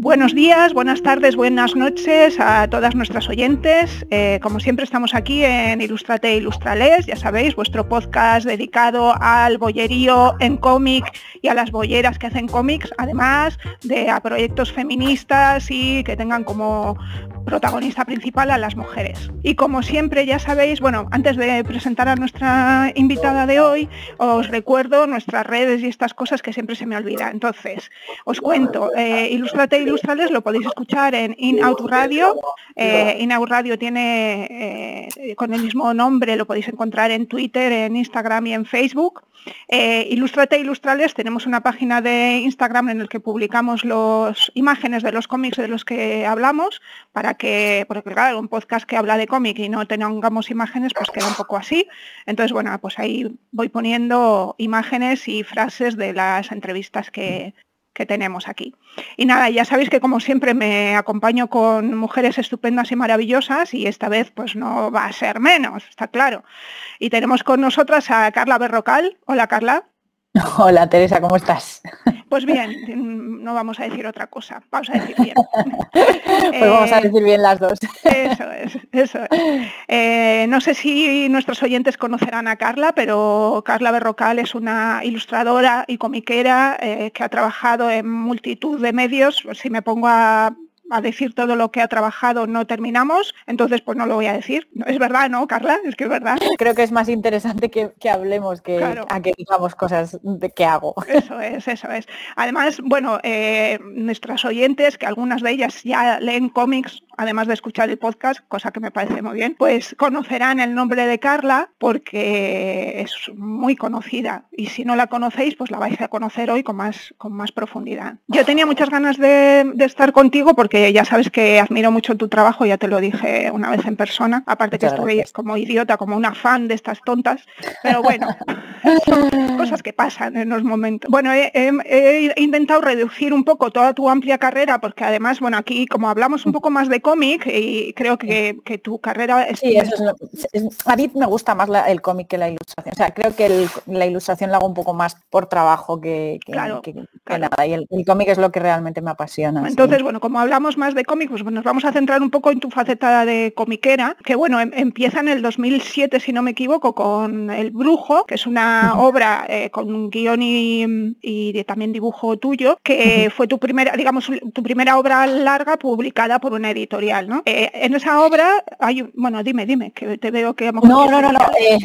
Buenos días, buenas tardes, buenas noches a todas nuestras oyentes. Eh, como siempre estamos aquí en Ilustrate Ilustrales, ya sabéis, vuestro podcast dedicado al bollerío en cómic y a las bolleras que hacen cómics, además de a proyectos feministas y que tengan como protagonista principal a las mujeres. Y como siempre ya sabéis, bueno, antes de presentar a nuestra invitada de hoy, os recuerdo nuestras redes y estas cosas que siempre se me olvida. Entonces, os cuento, eh, Ilustrate Ilustrales lo podéis escuchar en In Out Radio. Eh, In Out Radio tiene eh, con el mismo nombre, lo podéis encontrar en Twitter, en Instagram y en Facebook. Eh, Ilustrate Ilustrales tenemos una página de Instagram en el que publicamos las imágenes de los cómics de los que hablamos para que, porque claro, un podcast que habla de cómic y no tengamos imágenes, pues queda un poco así. Entonces, bueno, pues ahí voy poniendo imágenes y frases de las entrevistas que, que tenemos aquí. Y nada, ya sabéis que como siempre me acompaño con mujeres estupendas y maravillosas y esta vez pues no va a ser menos, está claro. Y tenemos con nosotras a Carla Berrocal. Hola Carla. Hola Teresa, ¿cómo estás? Pues bien, no vamos a decir otra cosa, vamos a decir bien. pues vamos a decir bien las dos. Eso es, eso es. Eh, no sé si nuestros oyentes conocerán a Carla, pero Carla Berrocal es una ilustradora y comiquera eh, que ha trabajado en multitud de medios. Si me pongo a a decir todo lo que ha trabajado no terminamos, entonces pues no lo voy a decir. Es verdad, ¿no, Carla? Es que es verdad. Creo que es más interesante que, hablemos que a que digamos cosas de qué hago. Eso es, eso es. Además, bueno, eh, nuestras oyentes, que algunas de ellas ya leen cómics además de escuchar el podcast, cosa que me parece muy bien, pues conocerán el nombre de Carla porque es muy conocida y si no la conocéis, pues la vais a conocer hoy con más, con más profundidad. Yo tenía muchas ganas de, estar contigo porque ya sabes que admiro mucho tu trabajo, ya te lo dije una vez en persona, aparte que estoy como idiota, como una fan de estas tontas, pero bueno, cosas que pasan en los momentos. Bueno, he, he intentado reducir un poco toda tu amplia carrera porque además, bueno, aquí como hablamos un poco más de cómic y creo que, tu carrera es... Sí, a mí me gusta más el cómic que la ilustración. O sea, creo que la ilustración la hago un poco más por trabajo que, nada. Y el, cómic es lo que realmente me apasiona. Entonces, bueno, como hablamos más de cómic, pues nos vamos a centrar un poco en tu faceta de comiquera, que bueno, em, empieza en el 2007, si no me equivoco, con El Brujo, que es una obra eh, con un guion y, también dibujo tuyo, que fue tu primera, digamos, tu primera obra larga publicada por una editorial eh, en esa obra hay, bueno, dime, dime, que te veo que... No, no, no, no, eh,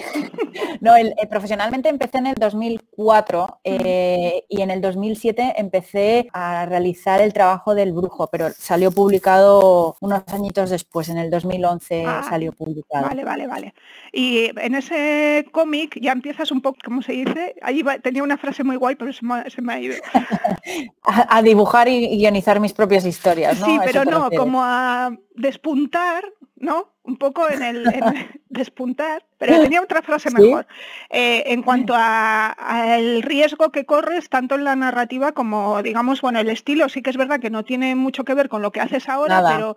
no el, eh, profesionalmente empecé en el 2004 y en el 2007 empecé a realizar el trabajo del brujo, pero salió publicado unos añitos después, en el 2011 ah, salió publicado. Vale, vale, vale. Y en ese cómic ya empiezas un poco, ¿cómo se dice? Ahí tenía una frase muy guay, pero se me, ha ido. a, dibujar y guionizar mis propias historias, Sí, pero no, como a despuntar, ¿no? Un poco en el despuntar, pero tenía otra frase mejor. Eh, en cuanto al riesgo que corres, tanto en la narrativa como, digamos, bueno, el estilo sí que es verdad que no tiene mucho que ver con lo que haces ahora, pero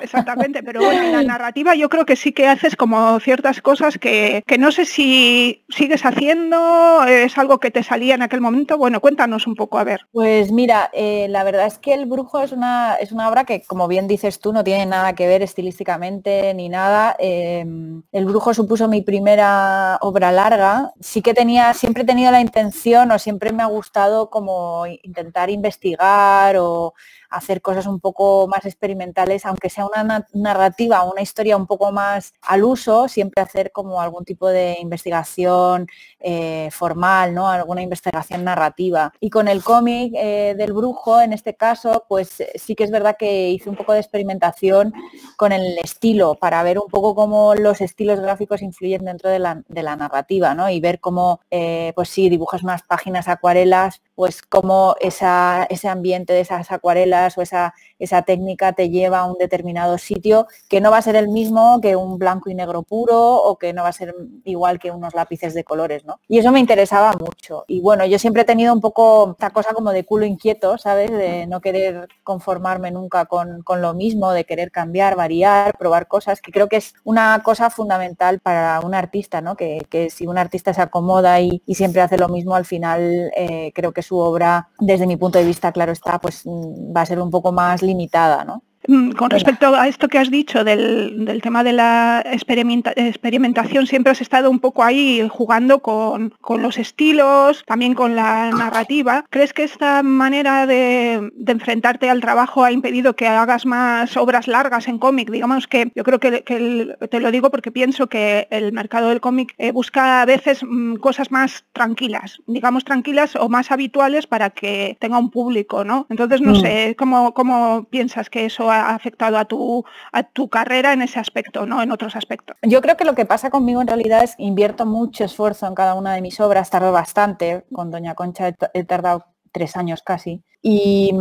exactamente, pero bueno, en la narrativa yo creo que sí que haces como ciertas cosas que, no sé si sigues haciendo, es algo que te salía en aquel momento. Bueno, cuéntanos un poco, a ver. Pues mira, eh, la verdad es que El Brujo es una, es una obra que, como bien dices tú, no tiene nada que ver estilísticamente ni nada. Em, el Brujo supuso mi primera obra larga. Sí que tenía, siempre he tenido la intención o siempre me ha gustado como intentar investigar o hacer cosas un poco más experimentales, aunque sea una narrativa, una historia un poco más al uso, siempre hacer como algún tipo de investigación eh, formal, ¿no? Alguna investigación narrativa. Y con el cómic eh, del brujo, en este caso, pues sí que es verdad que hice un poco de experimentación con el estilo, para ver un poco cómo los estilos gráficos influyen dentro de la, narrativa, ¿no? Y ver cómo, eh, pues sí, dibujas unas páginas acuarelas, pues cómo esa, ese ambiente de esas acuarelas o esa, esa técnica te lleva a un determinado sitio que no va a ser el mismo que un blanco y negro puro o que no va a ser igual que unos lápices de colores, ¿no? Y eso me interesaba mucho. Y bueno, yo siempre he tenido un poco esta cosa como de culo inquieto, ¿sabes? De no querer conformarme nunca con, lo mismo, de querer cambiar, variar, probar cosas, que creo que es una cosa fundamental para un artista, ¿no? Que, si un artista se acomoda y, siempre hace lo mismo, al final eh, creo que su obra, desde mi punto de vista, claro está, pues mm, va a ser un poco más limitada, ¿no? Mm, con respecto a esto que has dicho del, tema de la experimentación, siempre has estado un poco ahí jugando con, los estilos, también con la narrativa. ¿Crees que esta manera de, enfrentarte al trabajo ha impedido que hagas más obras largas en cómic? Digamos que yo creo que, te lo digo porque pienso que el mercado del cómic eh, busca a veces mm, cosas más tranquilas, digamos tranquilas o más habituales para que tenga un público, ¿no? Entonces no mm. sé, ¿cómo, ¿cómo piensas que eso ha afectado a tu, a tu carrera en ese aspecto, ¿no? En otros aspectos. Yo creo que lo que pasa conmigo en realidad es que invierto mucho esfuerzo en cada una de mis obras, tardo bastante, con Doña Concha he tardado tres años casi. Y,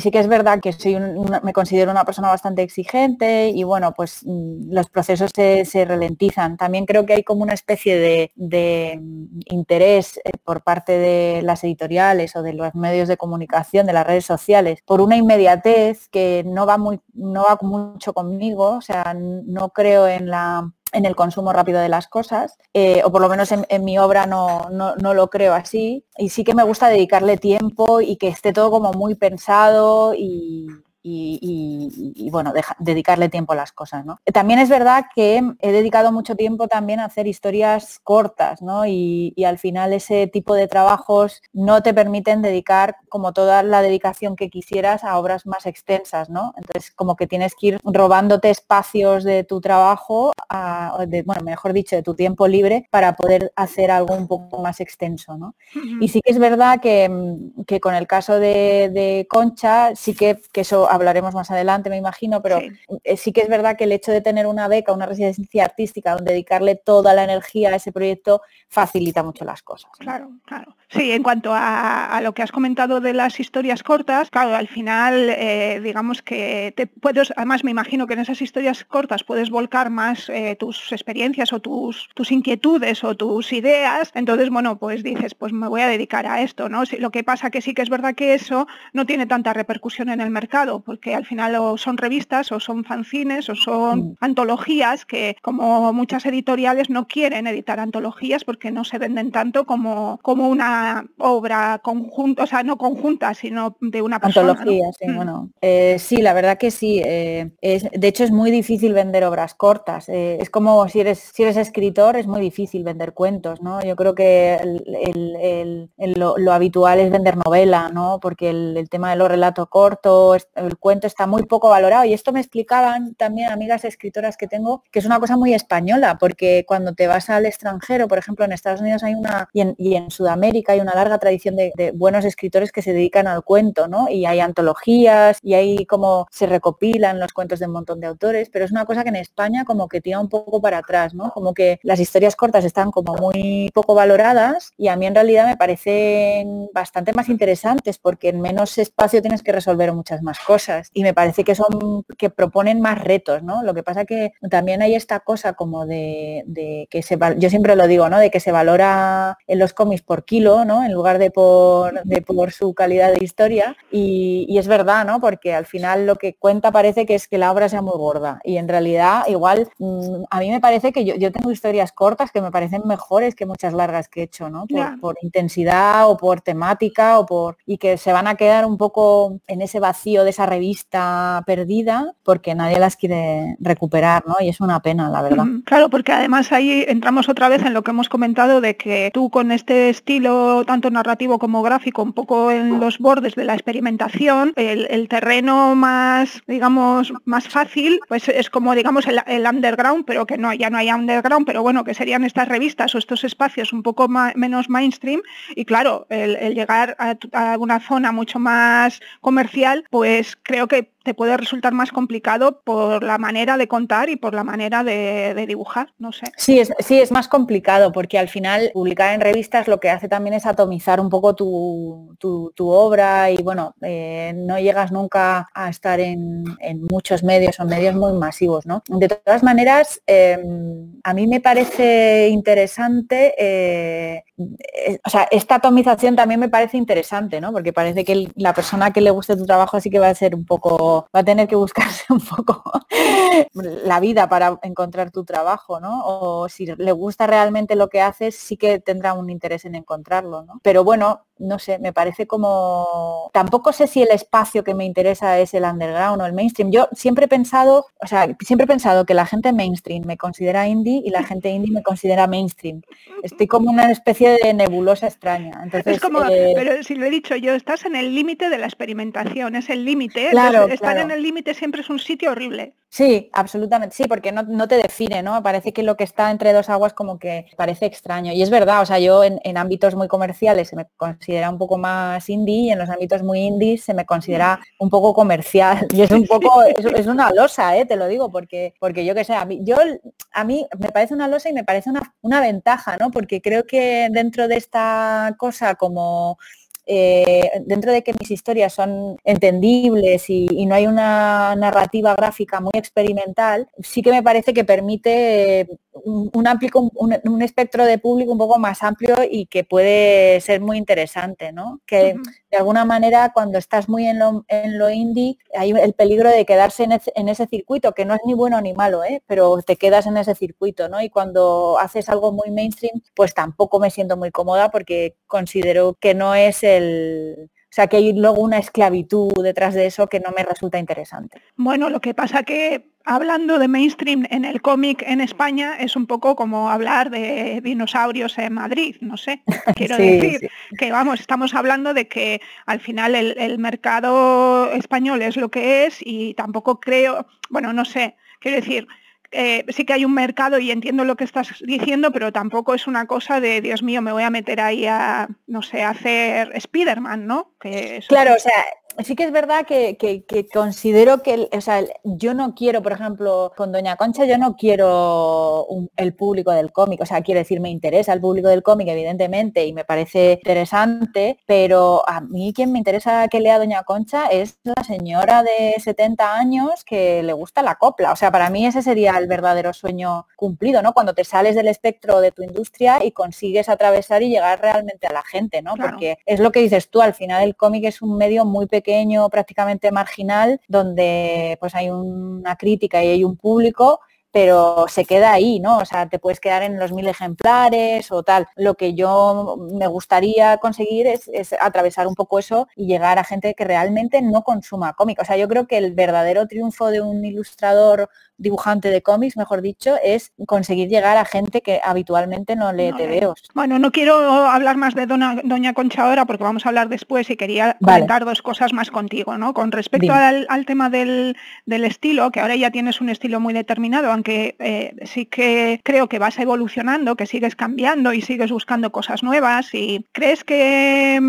sí que es verdad que soy me considero una persona bastante exigente y bueno, pues mm, los procesos se, ralentizan. También creo que hay como una especie de, interés eh, por parte de las editoriales o de los medios de comunicación, de las redes sociales, por una inmediatez que no va, muy, no va mucho conmigo. O sea, no creo en la en el consumo rápido de las cosas, eh, o por lo menos en, mi obra no, no, lo creo así. Y sí que me gusta dedicarle tiempo y que esté todo como muy pensado y, y, bueno, dedicarle tiempo a las cosas. ¿no? También es verdad que he dedicado mucho tiempo también a hacer historias cortas ¿no? y, al final ese tipo de trabajos no te permiten dedicar como toda la dedicación que quisieras a obras más extensas. ¿no? Entonces como que tienes que ir robándote espacios de tu trabajo, bueno, mejor dicho, de tu tiempo libre para poder hacer algo un poco más extenso. ¿no? Y sí que es verdad que, con el caso de, Concha, sí que, que eso hablaremos más adelante, me imagino, pero eh, sí. que es verdad que el hecho de tener una beca, una residencia artística, donde dedicarle toda la energía a ese proyecto, facilita mucho las cosas. Claro, claro. Sí, en cuanto a, lo que has comentado de las historias cortas, claro, al final, eh, digamos que te puedes, además me imagino que en esas historias cortas puedes volcar más eh, tus experiencias o tus, tus inquietudes o tus ideas. Entonces, bueno, pues dices, pues me voy a dedicar a esto, ¿no? Lo que pasa que sí que es verdad que eso no tiene tanta repercusión en el mercado, porque al final o son revistas o son fanzines o son mm. antologías que como muchas editoriales no quieren editar antologías porque no se venden tanto como, como una obra conjunta, o sea, no conjunta, sino de una persona. Antología, sí, mm. bueno. Eh, sí, la verdad que sí. Eh, es, de hecho, es muy difícil vender obras cortas. Eh, es como si eres, si eres escritor, es muy difícil vender cuentos, ¿no? Yo creo que lo, habitual es vender novela, ¿no? Porque el, tema de los relatos cortos, el cuento está muy poco valorado. Y esto me explicaban también amigas escritoras que tengo, que es una cosa muy española, porque cuando te vas al extranjero, por ejemplo, en Estados Unidos hay una, y en, Sudamérica hay una larga tradición de, buenos escritores que se dedican al cuento, ¿no? Y hay antologías y hay como se recopilan los cuentos de un montón de autores, pero es una cosa que en España como que tira un poco para atrás, ¿no? Como que las historias cortas están como muy poco valoradas y a mí en realidad me parecen bastante más interesantes porque en menos espacio tienes que resolver muchas más cosas y me parece que son que proponen más retos, ¿no? Lo que pasa que también hay esta cosa como de, que se yo siempre lo digo, ¿no? De que se valora en los cómics por kilo, ¿no? En lugar de por, por su calidad de historia y, es verdad, ¿no? Porque al final lo que cuenta parece que es que la obra sea muy gorda y en realidad igual mm, a mí me parece que yo, tengo historias cortas que me parecen mejores que muchas largas que he hecho, ¿no? Por, por intensidad o por temática o por y que se van a quedar un poco en ese vacío de esa revista perdida porque nadie las quiere recuperar, ¿no? Y es una pena, la verdad. Claro, porque además ahí entramos otra vez en lo que hemos comentado de que tú con este estilo tanto narrativo como gráfico, un poco en los bordes de la experimentación, el, terreno más, digamos, más fácil, pues es como, digamos, el, underground, pero que no, ya no hay underground, pero bueno, que serían estas revistas o estos espacios un poco menos mainstream. Y claro, el, llegar a, a una zona mucho más comercial, pues creo que te puede resultar más complicado por la manera de contar y por la manera de, dibujar, no sé. Sí es, sí, es más complicado porque al final publicar en revistas lo que hace también es atomizar un poco tu, obra y bueno, eh, no llegas nunca a estar en, muchos medios o medios muy masivos, ¿no? De todas maneras, em, a mí me parece interesante, eh, eh, o sea, esta atomización también me parece interesante, ¿no? Porque parece que la persona que le guste tu trabajo así que va a ser un poco va a tener que buscarse un poco la vida para encontrar tu trabajo, ¿no? O si le gusta realmente lo que haces, sí que tendrá un interés en encontrarlo, ¿no? Pero bueno, no sé, me parece como... Tampoco sé si el espacio que me interesa es el underground o el mainstream. Yo siempre he pensado, o sea, siempre he pensado que la gente mainstream me considera indie y la gente indie me considera mainstream. Estoy como una especie de nebulosa extraña. Entonces, es como, eh, pero si lo he dicho yo, estás en el límite de la experimentación, es el límite. Claro, estar en el límite siempre es un sitio horrible. Sí, absolutamente, sí, porque no, te define, ¿no? Parece que lo que está entre dos aguas como que parece extraño. Y es verdad, o sea, yo en, en ámbitos muy comerciales se me considera un poco más indie y en los ámbitos muy indies se me considera un poco comercial. Y es un poco, es, una losa, ¿eh? te lo digo, porque, porque yo que sé, a mí, yo, a mí me parece una losa y me parece una, una ventaja, ¿no? Porque creo que dentro de esta cosa como eh, dentro de que mis historias son entendibles y, no hay una narrativa gráfica muy experimental, sí que me parece que permite un, amplio, un, espectro de público un poco más amplio y que puede ser muy interesante, ¿no? Que de alguna manera cuando estás muy en lo, en lo indie hay el peligro de quedarse en, ese circuito, que no es ni bueno ni malo, ¿eh? pero te quedas en ese circuito, ¿no? Y cuando haces algo muy mainstream, pues tampoco me siento muy cómoda porque considero que no es el sea, que hay luego una esclavitud detrás de eso que no me resulta interesante. Bueno, lo que pasa que hablando de mainstream en el cómic en España es un poco como hablar de dinosaurios en Madrid, no sé. Quiero decir que vamos, estamos hablando de que al final el, mercado español es lo que es y tampoco creo, bueno, no sé, quiero decir, eh, sí que hay un mercado y entiendo lo que estás diciendo, pero tampoco es una cosa de, Dios mío, me voy a meter ahí a, no sé, a hacer Spider-Man, ¿no? Que claro, o sea, sí que es verdad que, considero que, o sea, yo no quiero, por ejemplo, con Doña Concha, yo no quiero el público del cómic, o sea, quiero decir, me interesa el público del cómic, evidentemente, y me parece interesante, pero a mí quien me interesa que lea Doña Concha es la señora de 70 años que le gusta la copla, o sea, para mí ese sería el verdadero sueño cumplido, ¿no? Cuando te sales del espectro de tu industria y consigues atravesar y llegar realmente a la gente, ¿no? Porque es lo que dices tú, al final el cómic es un medio muy pequeño pequeño, prácticamente marginal, donde pues hay una crítica y hay un público pero se queda ahí, ¿no? O sea, te puedes quedar en los mil ejemplares o tal. Lo que yo me gustaría conseguir es, es, atravesar un poco eso y llegar a gente que realmente no consuma cómic. O sea, yo creo que el verdadero triunfo de un ilustrador dibujante de cómics, mejor dicho, es conseguir llegar a gente que habitualmente no lee TVOs. Bueno, no quiero hablar más de Doña Concha ahora porque vamos a hablar después y quería comentar dos cosas más contigo, ¿no? Con respecto al, tema del, estilo, que ahora ya tienes un estilo muy determinado, aunque eh, sí que creo que vas evolucionando, que sigues cambiando y sigues buscando cosas nuevas y crees que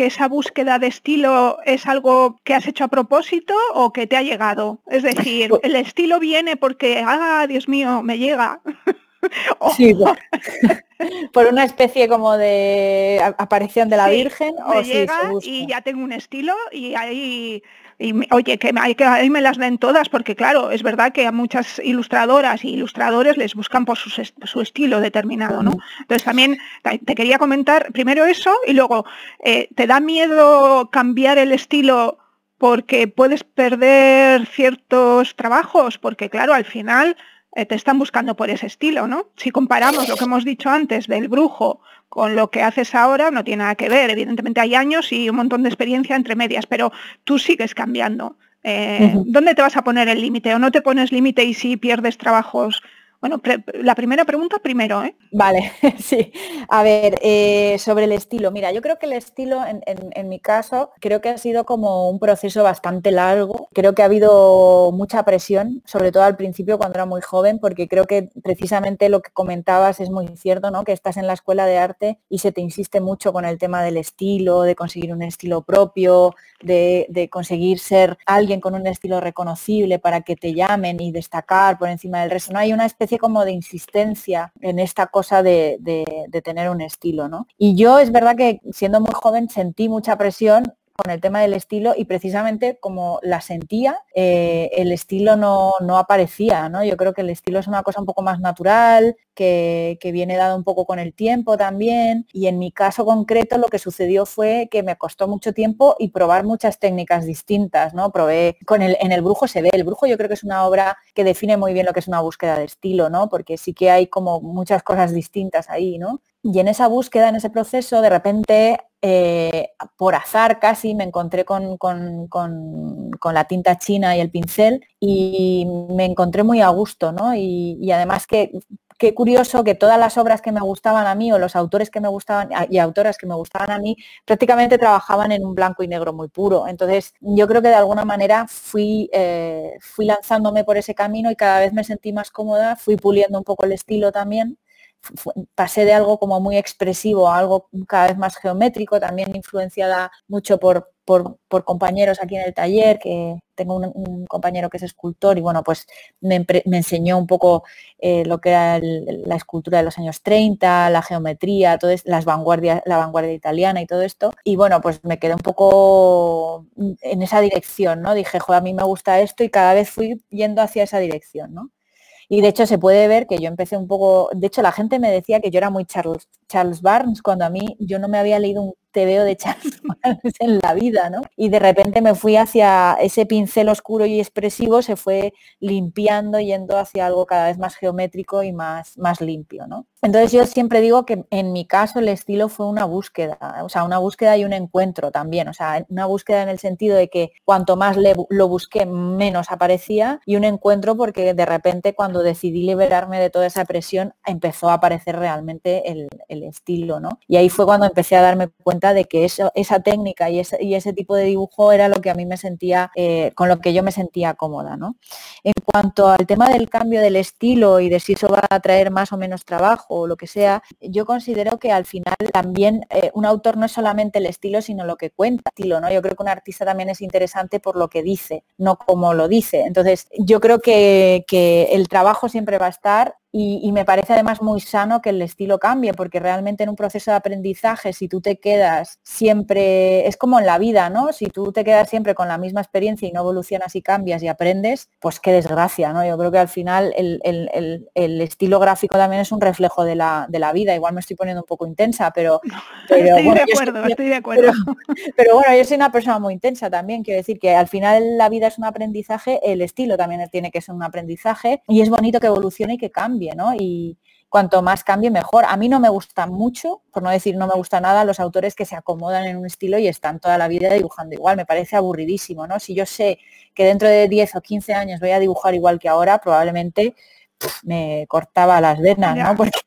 que esa búsqueda de estilo es algo que has hecho a propósito o que te ha llegado? Es decir, el estilo viene porque, ah, Dios mío, me llega. sí, por, una especie como de aparición de la Virgen. o llega y ya tengo un estilo y ahí y oye, que, hay que ahí me las den todas, porque claro, es verdad que a muchas ilustradoras y ilustradores les buscan por su, estilo determinado, ¿no? Entonces también te quería comentar primero eso y luego, eh, ¿te da miedo cambiar el estilo porque puedes perder ciertos trabajos? Porque claro, al final eh, te están buscando por ese estilo, ¿no? Si comparamos lo que hemos dicho antes del brujo con lo que haces ahora, no tiene nada que ver. Evidentemente hay años y un montón de experiencia entre medias, pero tú sigues cambiando. Eh, ¿Dónde te vas a poner el límite? ¿O no te pones límite y si pierdes trabajos bueno, la primera pregunta primero, ¿eh? Vale, sí. A ver, eh, sobre el estilo. Mira, yo creo que el estilo, en, mi caso, creo que ha sido como un proceso bastante largo. Creo que ha habido mucha presión, sobre todo al principio cuando era muy joven, porque creo que precisamente lo que comentabas es muy cierto, ¿no? Que estás en la escuela de arte y se te insiste mucho con el tema del estilo, de conseguir un estilo propio, de, de conseguir ser alguien con un estilo reconocible para que te llamen y destacar por encima del resto. No hay una especie como de insistencia en esta cosa de, tener un estilo, ¿no? Y yo es verdad que siendo muy joven sentí mucha presión con el tema del estilo y precisamente como la sentía, eh, el estilo no, no, aparecía, ¿no? Yo creo que el estilo es una cosa un poco más natural, que, que, viene dado un poco con el tiempo también. Y en mi caso concreto lo que sucedió fue que me costó mucho tiempo y probar muchas técnicas distintas, ¿no? Probé con el, en el brujo se ve, el brujo yo creo que es una obra que define muy bien lo que es una búsqueda de estilo, ¿no? Porque sí que hay como muchas cosas distintas ahí, ¿no? Y en esa búsqueda, en ese proceso, de repente, eh, por azar casi, me encontré con, la tinta china y el pincel y me encontré muy a gusto, ¿no? Y, además que qué curioso que todas las obras que me gustaban a mí o los autores que me gustaban y autoras que me gustaban a mí prácticamente trabajaban en un blanco y negro muy puro. Entonces yo creo que de alguna manera fui, eh, fui lanzándome por ese camino y cada vez me sentí más cómoda, fui puliendo un poco el estilo también pasé de algo como muy expresivo a algo cada vez más geométrico, también influenciada mucho por, por, compañeros aquí en el taller, que tengo un, compañero que es escultor y bueno, pues me, enseñó un poco eh, lo que era la escultura de los años 30, la geometría, todo las vanguardias, la vanguardia italiana y todo esto. Y bueno, pues me quedé un poco en esa dirección, ¿no? Dije, a mí me gusta esto y cada vez fui yendo hacia esa dirección, ¿no? Y de hecho se puede ver que yo empecé un poco, de hecho la gente me decía que yo era muy Charles, Charles Barnes cuando a mí yo no me había leído un veo de Charles en la vida, ¿no? Y de repente me fui hacia ese pincel oscuro y expresivo, se fue limpiando, yendo hacia algo cada vez más geométrico y más, más limpio, ¿no? Entonces yo siempre digo que en mi caso el estilo fue una búsqueda, o sea, una búsqueda y un encuentro también, o sea, una búsqueda en el sentido de que cuanto más lo busqué, menos aparecía, y un encuentro porque de repente cuando decidí liberarme de toda esa presión, empezó a aparecer realmente el, estilo, ¿no? Y ahí fue cuando empecé a darme cuenta de que eso, esa técnica y ese, y ese, tipo de dibujo era lo que a mí me sentía, eh, con lo que yo me sentía cómoda. ¿no? En cuanto al tema del cambio del estilo y de si eso va a traer más o menos trabajo o lo que sea, yo considero que al final también eh, un autor no es solamente el estilo, sino lo que cuenta. Estilo, ¿no? Yo creo que un artista también es interesante por lo que dice, no como lo dice. Entonces, yo creo que, que el trabajo siempre va a estar y, me parece además muy sano que el estilo cambie, porque realmente en un proceso de aprendizaje, si tú te quedas siempre, es como en la vida, ¿no? Si tú te quedas siempre con la misma experiencia y no evolucionas y cambias y aprendes, pues qué desgracia, ¿no? Yo creo que al final el, estilo gráfico también es un reflejo de la, vida. Igual me estoy poniendo un poco intensa, pero... estoy de acuerdo, estoy de acuerdo. Pero, bueno, yo soy una persona muy intensa también, quiero decir que al final la vida es un aprendizaje, el estilo también tiene que ser un aprendizaje y es bonito que evolucione y que cambie y cuanto más cambie, mejor. A mí no me gusta mucho, por no decir no me gusta nada, los autores que se acomodan en un estilo y están toda la vida dibujando igual. Me parece aburridísimo, ¿no? Si yo sé que dentro de 10 o 15 años voy a dibujar igual que ahora, probablemente me cortaba las venas, ¿no? Porque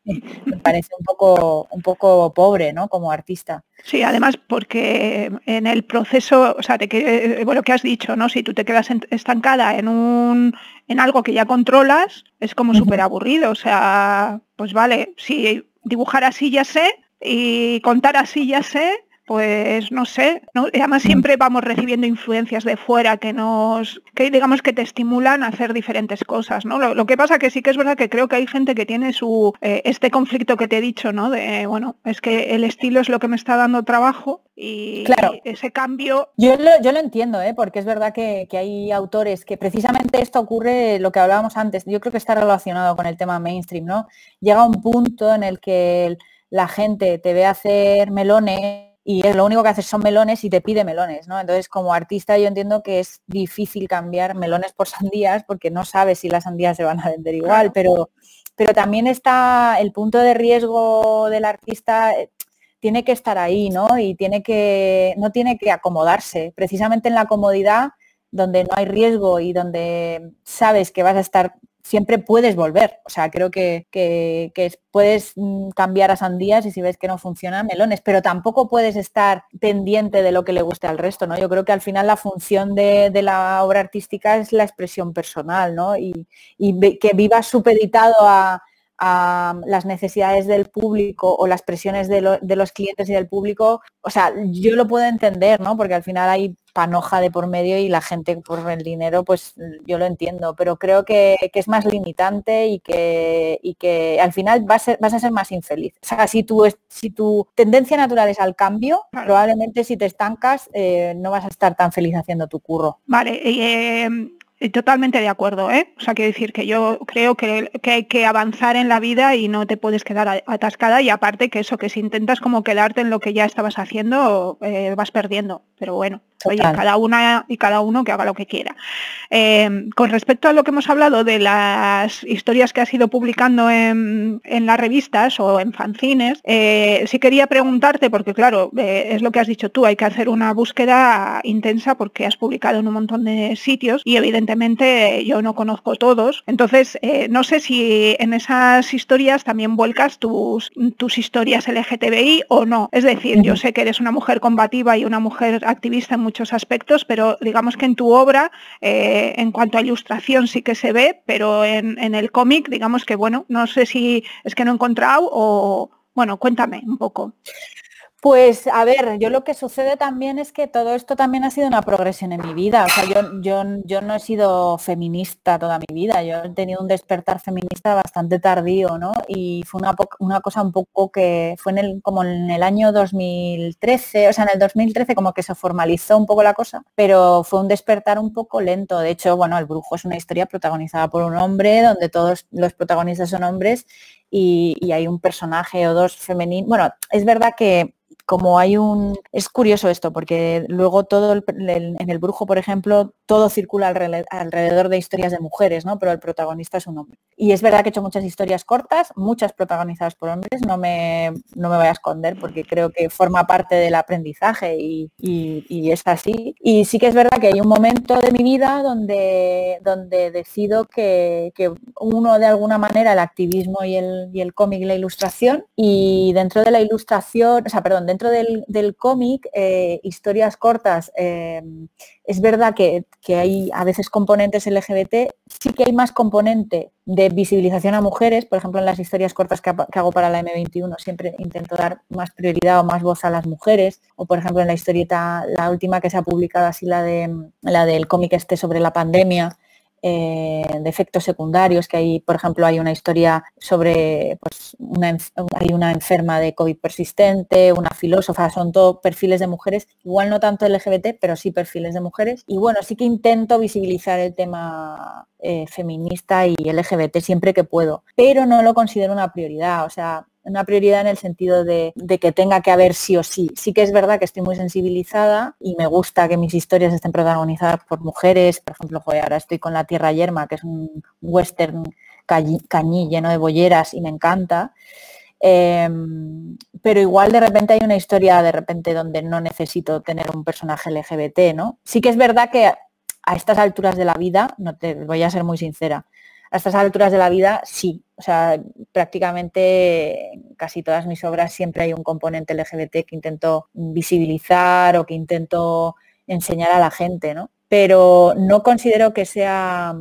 me parece un poco, un poco pobre, ¿no? Como artista. Sí, además porque en el proceso, o sea, te que, bueno, que has dicho, ¿no? Si tú te quedas estancada en un en algo que ya controlas, es como súper aburrido. O sea, pues vale, si dibujar así ya sé y contar así ya sé, pues no sé, ¿no? además mm. siempre vamos recibiendo influencias de fuera que nos, que digamos que te estimulan a hacer diferentes cosas, ¿no? Lo, que pasa que sí que es verdad que creo que hay gente que tiene su, eh, este conflicto que te he dicho, ¿no? De, bueno, es que el estilo es lo que me está dando trabajo y, claro. ese cambio... Yo lo, yo lo entiendo, ¿eh? Porque es verdad que, que hay autores que precisamente esto ocurre, lo que hablábamos antes, yo creo que está relacionado con el tema mainstream, ¿no? Llega un punto en el que la gente te ve hacer melones y lo único que haces son melones y te pide melones, ¿no? Entonces, como artista yo entiendo que es difícil cambiar melones por sandías porque no sabes si las sandías se van a vender igual, pero, pero también está el punto de riesgo del artista eh, tiene que estar ahí, ¿no? Y tiene que, no tiene que acomodarse. Precisamente en la comodidad donde no hay riesgo y donde sabes que vas a estar siempre puedes volver. O sea, creo que, puedes mm, cambiar a sandías y si ves que no funciona, melones, pero tampoco puedes estar pendiente de lo que le guste al resto, ¿no? Yo creo que al final la función de, la obra artística es la expresión personal, ¿no? Y, que vivas supeditado a, las necesidades del público o las presiones de, de, los clientes y del público, o sea, yo lo puedo entender, ¿no? Porque al final hay panoja de por medio y la gente por el dinero, pues yo lo entiendo, pero creo que, es más limitante y que, y que al final vas a, vas a ser más infeliz. O sea, si tu, si tu tendencia natural es al cambio, probablemente si te estancas eh, no vas a estar tan feliz haciendo tu curro. Vale, eh, Totalmente de acuerdo, ¿eh? O sea, quiero decir que yo creo que, hay que avanzar en la vida y no te puedes quedar atascada y aparte que eso, que si intentas como quedarte en lo que ya estabas haciendo, eh, vas perdiendo. Pero bueno, oye, cada una y cada uno que haga lo que quiera. Eh, con respecto a lo que hemos hablado de las historias que has ido publicando en, las revistas o en fanzines, eh, sí quería preguntarte, porque claro, es lo que has dicho tú, hay que hacer una búsqueda intensa porque has publicado en un montón de sitios y evidentemente yo no conozco todos. Entonces, eh, no sé si en esas historias también vuelcas tus, tus historias LGTBI o no. Es decir, yo sé que eres una mujer combativa y una mujer activista en muchos aspectos, pero digamos que en tu obra, eh, en cuanto a ilustración sí que se ve, pero en, en el cómic, digamos que, bueno, no sé si es que no he encontrado o, bueno, cuéntame un poco. Pues a ver, yo lo que sucede también es que todo esto también ha sido una progresión en mi vida. O sea, yo, yo, yo no he sido feminista toda mi vida. Yo he tenido un despertar feminista bastante tardío, ¿no? Y fue una, una cosa un poco que fue en el, como en el año 2013, o sea, en el 2013 como que se formalizó un poco la cosa, pero fue un despertar un poco lento. De hecho, bueno, El Brujo es una historia protagonizada por un hombre, donde todos los protagonistas son hombres y, y hay un personaje o dos femeninos. Bueno, es verdad que como hay un... Es curioso esto, porque luego todo en el brujo, por ejemplo, todo circula alrededor de historias de mujeres, ¿no? Pero el protagonista es un hombre. Y es verdad que he hecho muchas historias cortas, muchas protagonizadas por hombres, no me, no me voy a esconder porque creo que forma parte del aprendizaje y, es así. Y sí que es verdad que hay un momento de mi vida donde, donde decido que, uno de alguna manera el activismo y el, y el cómic y la ilustración y dentro de la ilustración, o sea, perdón, dentro del, cómic, eh, historias cortas, eh, es verdad que, hay a veces componentes LGBT, sí que hay más componente de visibilización a mujeres, por ejemplo en las historias cortas que, hago para la M21 siempre intento dar más prioridad o más voz a las mujeres, o por ejemplo en la historieta, la última que se ha publicado así, la, de, la del cómic este sobre la pandemia, eh, de efectos secundarios, que hay, por ejemplo, hay una historia sobre pues, una, hay una enferma de COVID persistente, una filósofa, son todos perfiles de mujeres, igual no tanto LGBT, pero sí perfiles de mujeres. Y bueno, sí que intento visibilizar el tema eh, feminista y LGBT siempre que puedo, pero no lo considero una prioridad. O sea, una prioridad en el sentido de, que tenga que haber sí o sí. Sí que es verdad que estoy muy sensibilizada y me gusta que mis historias estén protagonizadas por mujeres. Por ejemplo, ahora estoy con La Tierra Yerma, que es un western cañí lleno de bolleras y me encanta. Em, pero igual de repente hay una historia de repente donde no necesito tener un personaje LGBT, ¿no? Sí que es verdad que a estas alturas de la vida, no te voy a ser muy sincera, a estas alturas de la vida sí. O sea, prácticamente en casi todas mis obras siempre hay un componente LGBT que intento visibilizar o que intento enseñar a la gente, ¿no? Pero no considero que sea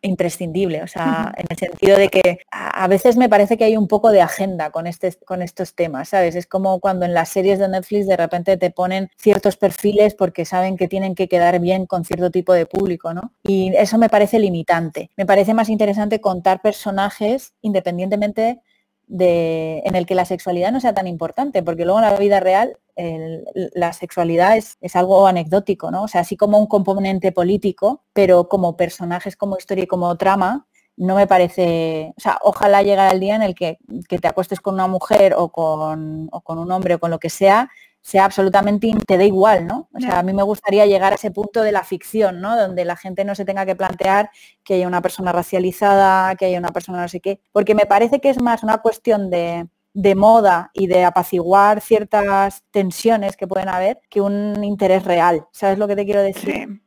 imprescindible, o sea, en el sentido de que a, veces me parece que hay un poco de agenda con, este, con estos temas, ¿sabes? Es como cuando en las series de Netflix de repente te ponen ciertos perfiles porque saben que tienen que quedar bien con cierto tipo de público, ¿no? Y eso me parece limitante. Me parece más interesante contar personajes independientemente de, en el que la sexualidad no sea tan importante, porque luego en la vida real la sexualidad es, algo anecdótico, ¿no? O sea, así como un componente político, pero como personajes, como historia y como trama, no me parece, o sea, ojalá llegue el día en el que, que te acuestes con una mujer o con, o con un hombre o con lo que sea, sea absolutamente, te da igual, ¿no? O sea, a mí me gustaría llegar a ese punto de la ficción, ¿no? Donde la gente no se tenga que plantear que haya una persona racializada, que haya una persona no sé qué, porque me parece que es más una cuestión de, de moda y de apaciguar ciertas tensiones que pueden haber que un interés real. ¿Sabes lo que te quiero decir?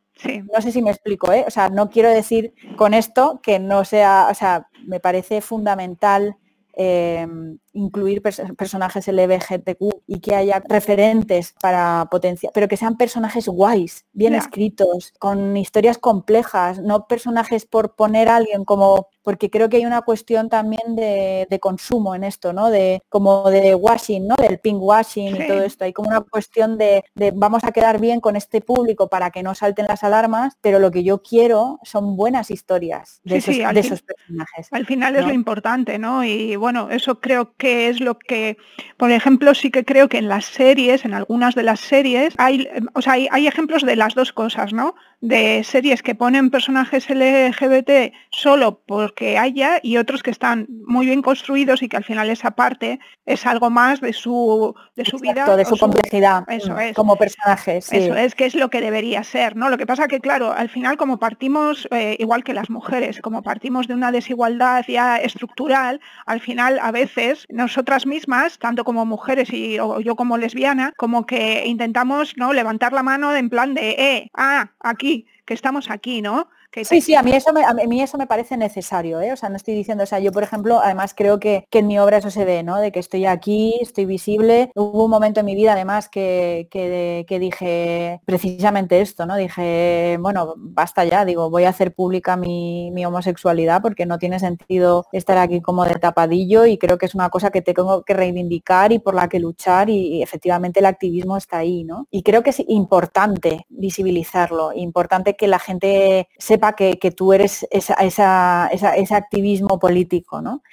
No sé si me explico, ¿eh? O sea, no quiero decir con esto que no sea, o sea, me parece fundamental Em, incluir personajes LGBTQ y que haya referentes para potenciar, pero que sean personajes guays, bien escritos, con historias complejas, no personajes por poner a alguien como, porque creo que hay una cuestión también de, consumo en esto, ¿no? De como de washing, ¿no? Del pink washing y todo esto. Hay como una cuestión de, vamos a quedar bien con este público para que no salten las alarmas, pero lo que yo quiero son buenas historias de, esos, personajes. Al final es lo importante, ¿no? Y bueno, eso creo que es lo que, por ejemplo, sí que creo que en las series, en algunas de las series, hay, o sea, hay, ejemplos de las dos cosas, ¿no? De series que ponen personajes LGBT solo porque haya y otros que están muy bien construidos y que al final esa parte es algo más de su, de su vida. De su, complejidad eso es. como personajes. Eso es, que es lo que debería ser, ¿no? Lo que pasa que, claro, al final como partimos, eh, igual que las mujeres, como partimos de una desigualdad ya estructural, al final a veces nosotras mismas, tanto como mujeres y yo como lesbiana, como que intentamos no levantar la mano en plan de, eh, ah, aquí, que estamos aquí, ¿no? Sí, sí, a mí, eso me, a mí eso me parece necesario, ¿eh? O sea, no estoy diciendo, o sea, yo por ejemplo, además creo que, en mi obra eso se ve, ¿no? De que estoy aquí, estoy visible. Hubo un momento en mi vida además que, que, dije precisamente esto, ¿no? Dije, bueno, basta ya, digo, voy a hacer pública mi, homosexualidad porque no tiene sentido estar aquí como de tapadillo y creo que es una cosa que tengo que reivindicar y por la que luchar y, efectivamente el activismo está ahí, ¿no? Y creo que es importante visibilizarlo, importante que la gente sepa que, tú eres ese activismo político, ¿no?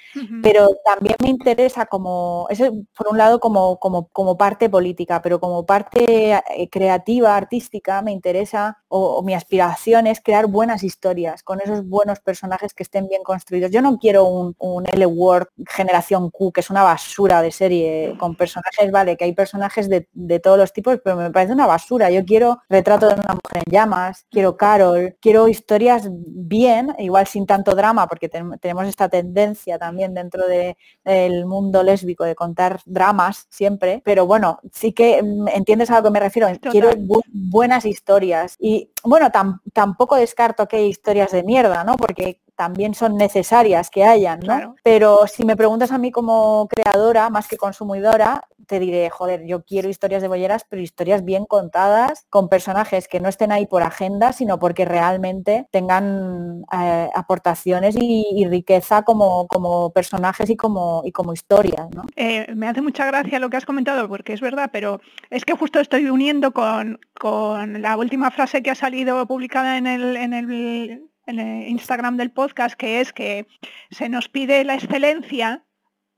Pero también me interesa como, eso por un lado como, como, como parte política, pero como parte eh, creativa, artística, me interesa o, mi aspiración es crear buenas historias con esos buenos personajes que estén bien construidos. Yo no quiero un, un L-Word generación Q, que es una basura de serie, con personajes, vale, que hay personajes de, de todos los tipos, pero me parece una basura. Yo quiero retrato de una mujer en llamas, quiero Carol, quiero historias bien, igual sin tanto drama, porque tenemos esta tendencia también dentro del mundo lésbico de contar dramas siempre, pero bueno, sí que mm, entiendes a lo que me refiero, quiero buenas historias y bueno, tampoco descarto que hay historias de mierda, ¿no? Porque también son necesarias que hayan, ¿no? Pero si me preguntas a mí como creadora, más que consumidora, te diré, joder, yo quiero historias de bolleras, pero historias bien contadas, con personajes que no estén ahí por agenda, sino porque realmente tengan eh, aportaciones y, riqueza como, como personajes y como, y como historias, ¿no? Eh, me hace mucha gracia lo que has comentado, porque es verdad, pero es que justo estoy uniendo con, con la última frase que ha salido publicada en el, en el en el Instagram del podcast, que es que se nos pide la excelencia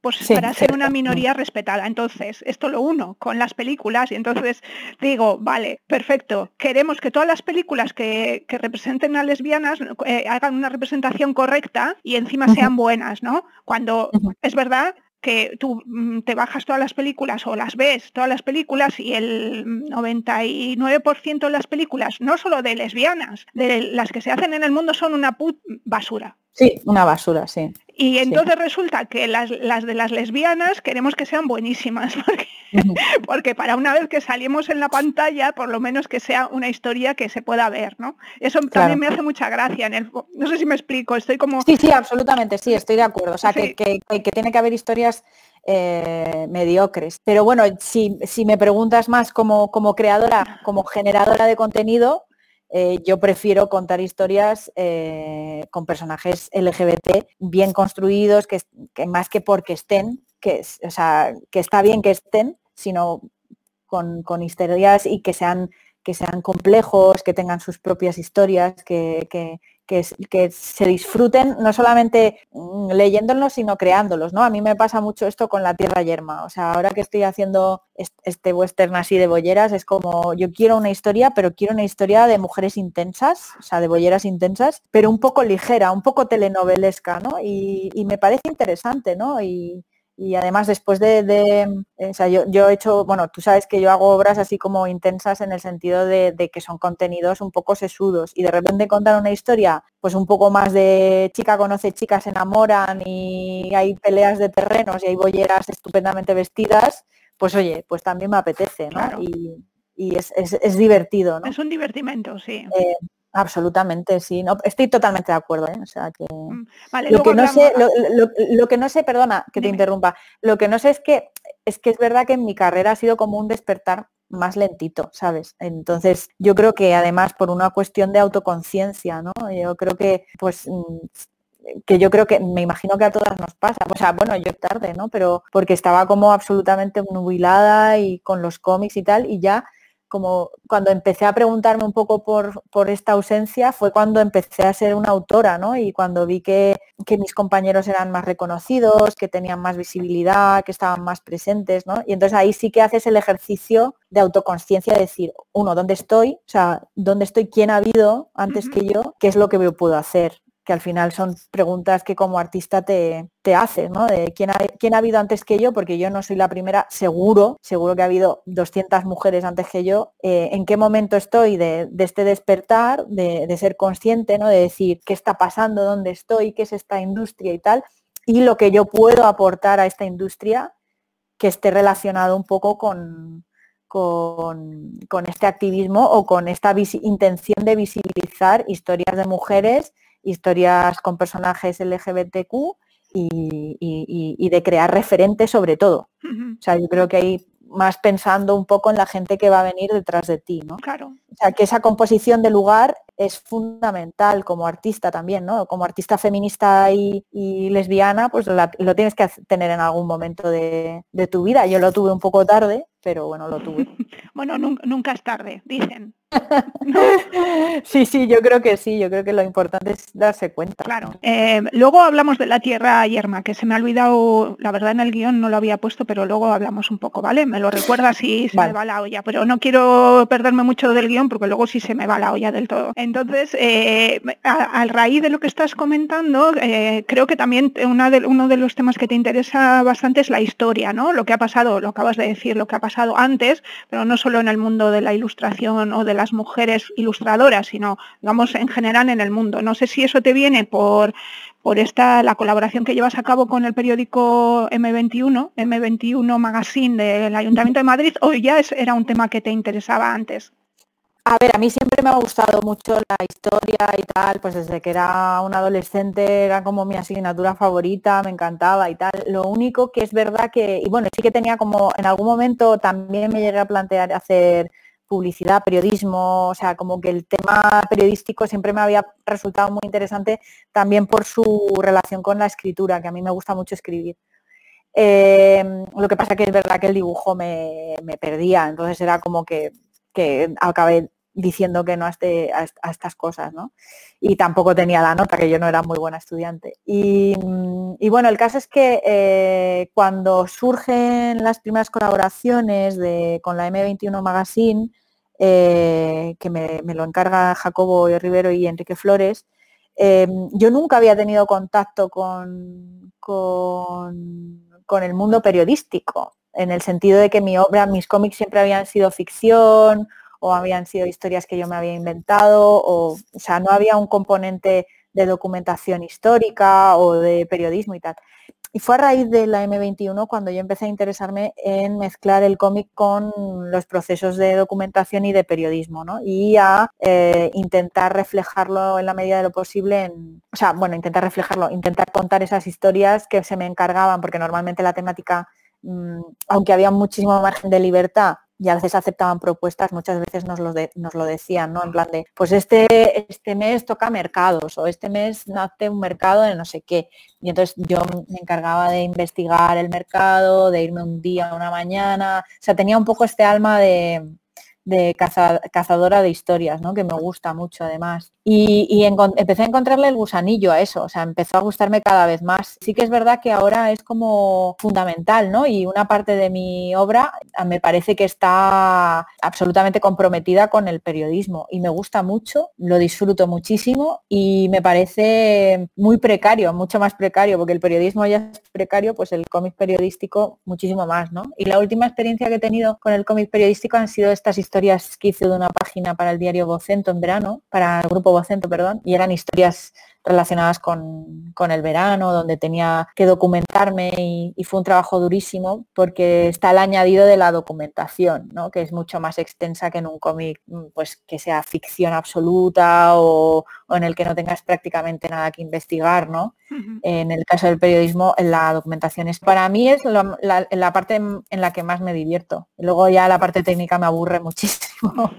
pues para ser una minoría respetada. Entonces, esto lo uno con las películas y entonces digo, vale, perfecto, queremos que todas las películas que, representen a lesbianas eh, hagan una representación correcta y encima sean buenas, ¿no? Cuando es verdad que tú mm, te bajas todas las películas o las ves todas las películas y el 99% de las películas, no solo de lesbianas, de las que se hacen en el mundo son una put basura. Sí, una basura, sí. Y entonces resulta que las, de las lesbianas queremos que sean buenísimas, porque, para una vez que salimos en la pantalla, por lo menos que sea una historia que se pueda ver, ¿no? Eso también me hace mucha gracia. En el, no sé si me explico, estoy como... Sí, sí, absolutamente, sí, estoy de acuerdo. O sea, que, tiene que haber historias eh, mediocres. Pero bueno, si, si, me preguntas más como, como creadora, como generadora de contenido, eh, yo prefiero contar historias eh, con personajes LGBT bien construidos, que, más que porque estén, que, o sea, que está bien que estén, sino con, con historias y que sean, que sean complejos, que tengan sus propias historias, que, que, se disfruten no solamente mm, leyéndolos, sino creándolos, ¿no? A mí me pasa mucho esto con La Tierra Yerma. O sea, ahora que estoy haciendo este western así de bolleras, es como yo quiero una historia, pero quiero una historia de mujeres intensas, o sea, de bolleras intensas, pero un poco ligera, un poco telenovelesca, ¿no? Y, y me parece interesante, ¿no? Y, y además después de, o sea, yo, he hecho, bueno, tú sabes que yo hago obras así como intensas en el sentido de, que son contenidos un poco sesudos y de repente contar una historia pues un poco más de chica conoce chicas, se enamoran y hay peleas de terrenos y hay bolleras estupendamente vestidas, pues oye, pues también me apetece, ¿no? Y, es, es, divertido, ¿no? Es un divertimento, sí. Eh, Absolutamente, sí. No, estoy totalmente de acuerdo. ¿eh? O sea que mm, lo que no sé, lo, que no sé, perdona que te interrumpa, lo que no sé es que es que es verdad que en mi carrera ha sido como un despertar más lentito, ¿sabes? Entonces, yo creo que además por una cuestión de autoconciencia, ¿no? Yo creo que, pues, mm, que yo creo que, me imagino que a todas nos pasa, o sea, bueno, yo tarde, ¿no? Pero porque estaba como absolutamente nubilada y con los cómics y tal, y ya como cuando empecé a preguntarme un poco por, por, esta ausencia fue cuando empecé a ser una autora, ¿no? Y cuando vi que, que, mis compañeros eran más reconocidos, que tenían más visibilidad, que estaban más presentes, ¿no? Y entonces ahí sí que haces el ejercicio de autoconsciencia de decir, uno, ¿dónde estoy? O sea, ¿dónde estoy? ¿Quién ha habido antes que yo? ¿Qué es lo que yo puedo hacer? Que al final son preguntas que como artista te, te haces, ¿no? De quién ha, quién ha habido antes que yo, porque yo no soy la primera, seguro, seguro que ha habido 200 mujeres antes que yo, eh, en qué momento estoy de, este despertar, de, ser consciente, ¿no? De decir qué está pasando, dónde estoy, qué es esta industria y tal, y lo que yo puedo aportar a esta industria que esté relacionado un poco con, con, con este activismo o con esta intención de visibilizar historias de mujeres historias con personajes LGBTQ y, de crear referentes sobre todo. O sea, yo creo que hay más pensando un poco en la gente que va a venir detrás de ti, ¿no? Claro. O sea, que esa composición de lugar es fundamental como artista también, ¿no? Como artista feminista y, lesbiana, pues lo tienes que tener en algún momento de, de, tu vida. Yo lo tuve un poco tarde, pero bueno, lo tuve. bueno, nunca, es tarde, dicen. sí, sí, yo creo que sí, yo creo que lo importante es darse cuenta. Claro. Eh, luego hablamos de la tierra yerma, que se me ha olvidado, la verdad en el guion no lo había puesto, pero luego hablamos un poco, ¿vale? Me lo recuerda si se me va la olla, pero no quiero perderme mucho del guion porque luego sí se me va la olla del todo. Entonces, eh, al raíz de lo que estás comentando, eh, creo que también una de, uno de los temas que te interesa bastante es la historia, ¿no? Lo que ha pasado, lo acabas de decir, lo que ha pasado antes, pero no solo en el mundo de la ilustración o de las mujeres ilustradoras, sino, digamos, en general en el mundo. No sé si eso te viene por, por esta, la colaboración que llevas a cabo con el periódico M21, M21 Magazine del Ayuntamiento de Madrid, o ya era un tema que te interesaba antes. A ver, a mí siempre me ha gustado mucho la historia y tal, pues desde que era un adolescente era como mi asignatura favorita, me encantaba y tal. Lo único que es verdad que, y bueno, sí que tenía como, en algún momento también me llegué a plantear hacer publicidad, periodismo, o sea, como que el tema periodístico siempre me había resultado muy interesante también por su relación con la escritura, que a mí me gusta mucho escribir. Em, lo que pasa que es verdad que el dibujo me, me perdía, entonces era como que que acabé diciendo que no a, este, a, estas cosas, ¿no? Y tampoco tenía la nota, que yo no era muy buena estudiante. Y, bueno, el caso es que eh, cuando surgen las primeras colaboraciones de, con la M21 Magazine, eh, que me, lo encarga Jacobo Rivero y Enrique Flores, eh, yo nunca había tenido contacto con, con, con el mundo periodístico en el sentido de que mi obra, mis cómics siempre habían sido ficción o habían sido historias que yo me había inventado, o, o sea, no había un componente de documentación histórica o de periodismo y tal. Y fue a raíz de la M21 cuando yo empecé a interesarme en mezclar el cómic con los procesos de documentación y de periodismo, ¿no? Y a eh, intentar reflejarlo en la medida de lo posible, en, o sea, bueno, intentar reflejarlo, intentar contar esas historias que se me encargaban, porque normalmente la temática Mm, aunque había muchísimo margen de libertad y a veces aceptaban propuestas, muchas veces nos lo, nos lo decían, ¿no? En plan de, pues este, este mes toca mercados o este mes nace un mercado de no sé qué. Y entonces yo me encargaba de investigar el mercado, de irme un día, una mañana. O sea, tenía un poco este alma de, de cazadora de historias, ¿no? que me gusta mucho además. Y, empecé a encontrarle el gusanillo a eso, o sea, empezó a gustarme cada vez más. Sí que es verdad que ahora es como fundamental, ¿no? Y una parte de mi obra me parece que está absolutamente comprometida con el periodismo y me gusta mucho, lo disfruto muchísimo y me parece muy precario, mucho más precario, porque el periodismo ya es precario, pues el cómic periodístico muchísimo más, ¿no? Y la última experiencia que he tenido con el cómic periodístico han sido estas historias que hice de una página para el diario Vocento en verano, para el grupo Fogocento, perdón, y eran historias relacionadas con, con, el verano, donde tenía que documentarme y, fue un trabajo durísimo porque está el añadido de la documentación, ¿no? que es mucho más extensa que en un cómic mm, pues, que sea ficción absoluta o, o, en el que no tengas prácticamente nada que investigar. ¿no? En el caso del periodismo, la documentación es para mí es la, la, parte en, la que más me divierto. Luego ya la parte técnica me aburre muchísimo,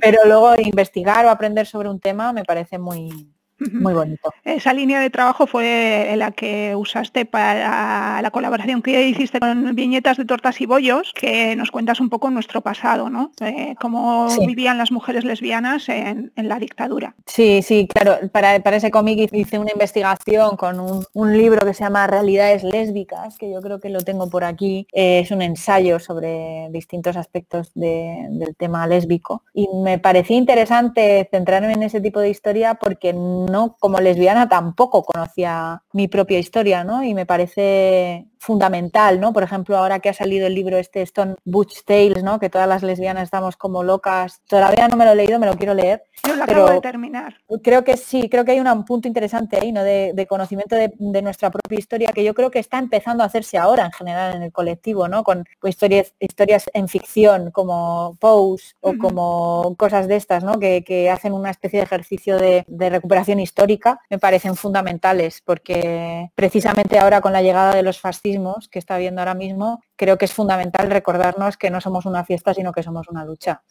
pero luego investigar o aprender sobre un tema me parece muy, muy bonito. Esa línea de trabajo fue la que usaste para la colaboración que hiciste con viñetas de tortas y bollos, que nos cuentas un poco nuestro pasado, ¿no? Eh, cómo vivían las mujeres lesbianas en, la dictadura. Sí, sí, claro. Para, ese cómic hice una investigación con un, libro que se llama Realidades lésbicas, que yo creo que lo tengo por aquí. Eh, es un ensayo sobre distintos aspectos del tema lésbico. Y me parecía interesante centrarme en ese tipo de historia porque no como lesbiana tampoco conocía mi propia historia, ¿no? Y me parece fundamental, ¿no? Por ejemplo, ahora que ha salido el libro este Stone Butch Tales, ¿no? Que todas las lesbianas estamos como locas. Todavía no me lo he leído, me lo quiero leer. Yo lo acabo de terminar. Creo que sí, creo que hay un punto interesante ahí, ¿no? De, conocimiento de, nuestra propia historia que yo creo que está empezando a hacerse ahora en general en el colectivo, ¿no? Con historias, historias en ficción como Pose o como cosas de estas, ¿no? Que, hacen una especie de ejercicio de, de recuperación histórica, me parecen fundamentales porque precisamente ahora con la llegada de los fascistas que está habiendo ahora mismo, creo que es fundamental recordarnos que no somos una fiesta, sino que somos una lucha.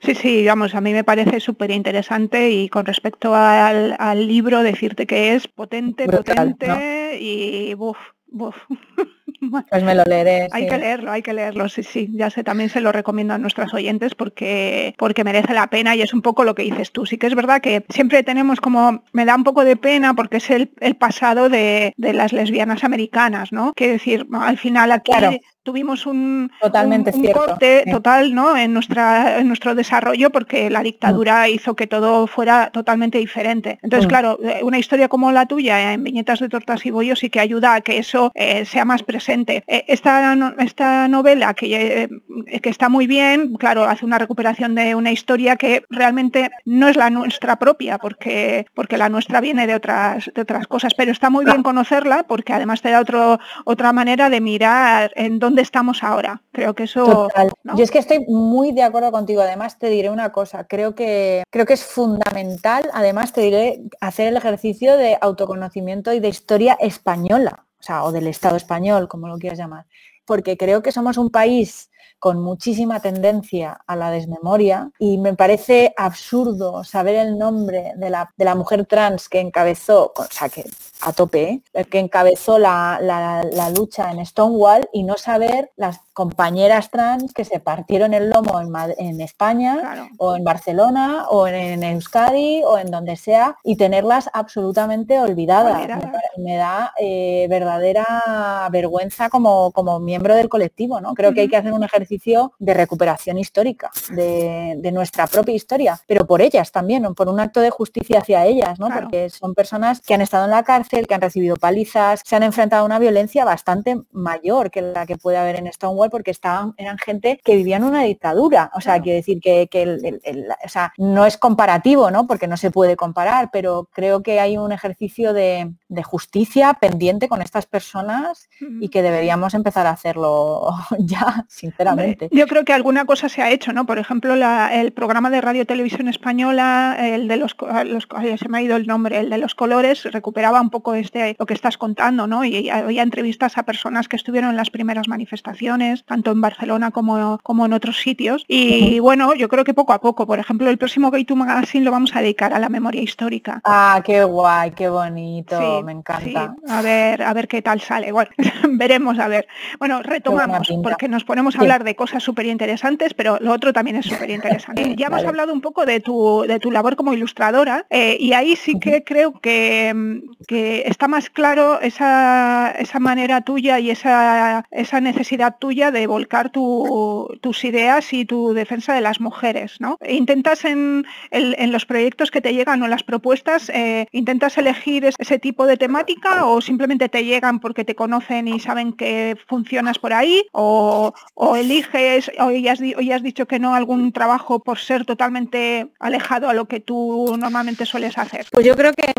Sí, sí, vamos, a mí me parece súper interesante y con respecto al, libro decirte que es potente, potente y buf, Pues me lo leeré. Hay que leerlo, hay que leerlo, sí, sí. Ya sé, también se lo recomiendo a nuestros oyentes porque, porque merece la pena y es un poco lo que dices tú. Sí que es verdad que siempre tenemos como, me da un poco de pena porque es el, pasado de, las lesbianas americanas, ¿no? Que decir, al final aquí tuvimos un, Totalmente corte total ¿no? en, nuestra, en nuestro desarrollo porque la dictadura mm. hizo que todo fuera totalmente diferente. Entonces, mm. claro, eh, una historia como la tuya en viñetas de tortas y bollos sí que ayuda a que eso eh, sea más presente. Eh, esta, esta novela que, que está muy bien, claro, hace una recuperación de una historia que realmente no es la nuestra propia porque, porque la nuestra viene de otras, de otras cosas, pero está muy bien conocerla porque además te da otro, otra manera de mirar en dónde estamos ahora. Creo que eso... Yo es que estoy muy de acuerdo contigo. Además, te diré una cosa. Creo que, creo que es fundamental, además, te diré, hacer el ejercicio de autoconocimiento y de historia española, o sea, o del Estado español, como lo quieras llamar. Porque creo que somos un país con muchísima tendencia a la desmemoria y me parece absurdo saber el nombre de la, de la mujer trans que encabezó, o sea, que a tope, ¿eh? que encabezó la, la, lucha en Stonewall y no saber las compañeras trans que se partieron el lomo en, en España o en Barcelona o en, Euskadi o en donde sea y tenerlas absolutamente olvidadas. Me, da eh, verdadera vergüenza como, como miembro del colectivo, ¿no? Creo que hay que hacer un ejercicio de recuperación histórica de, de, nuestra propia historia, pero por ellas también, por un acto de justicia hacia ellas, ¿no? Porque son personas que han estado en la cárcel, que han recibido palizas, se han enfrentado a una violencia bastante mayor que la que puede haber en Stonewall porque estaban, eran gente que vivían una dictadura. O sea, quiere decir que, no es comparativo, ¿no? Porque no se puede comparar, pero creo que hay un ejercicio de, justicia pendiente con estas personas y que deberíamos empezar a hacerlo ya, sinceramente. Yo creo que alguna cosa se ha hecho, ¿no? Por ejemplo, el programa de Radio Televisión Española, el de los, los, se me ha ido el nombre, el de los colores, recuperaba un poco este lo que estás contando, ¿no? Y había entrevistas a personas que estuvieron en las primeras manifestaciones tanto en Barcelona como, como en otros sitios. Y bueno, yo creo que poco a poco, por ejemplo, el próximo Gay to Magazine lo vamos a dedicar a la memoria histórica. Ah, qué guay, qué bonito, me encanta. A ver, a ver qué tal sale. Bueno, veremos a ver. Bueno, retomamos, porque nos ponemos a hablar de cosas súper interesantes, pero lo otro también es súper interesante. ya hemos hablado un poco de tu, de tu labor como ilustradora eh, y ahí sí que creo que, que está más claro esa, esa manera tuya y esa, esa necesidad tuya de volcar tus ideas y tu defensa de las mujeres. ¿no? Intentas en, los proyectos que te llegan o las propuestas, eh, intentas elegir ese tipo de temática o simplemente te llegan porque te conocen y saben que funcionas por ahí o, eliges, has, hoy has dicho que no, algún trabajo por ser totalmente alejado a lo que tú normalmente sueles hacer? Pues yo creo que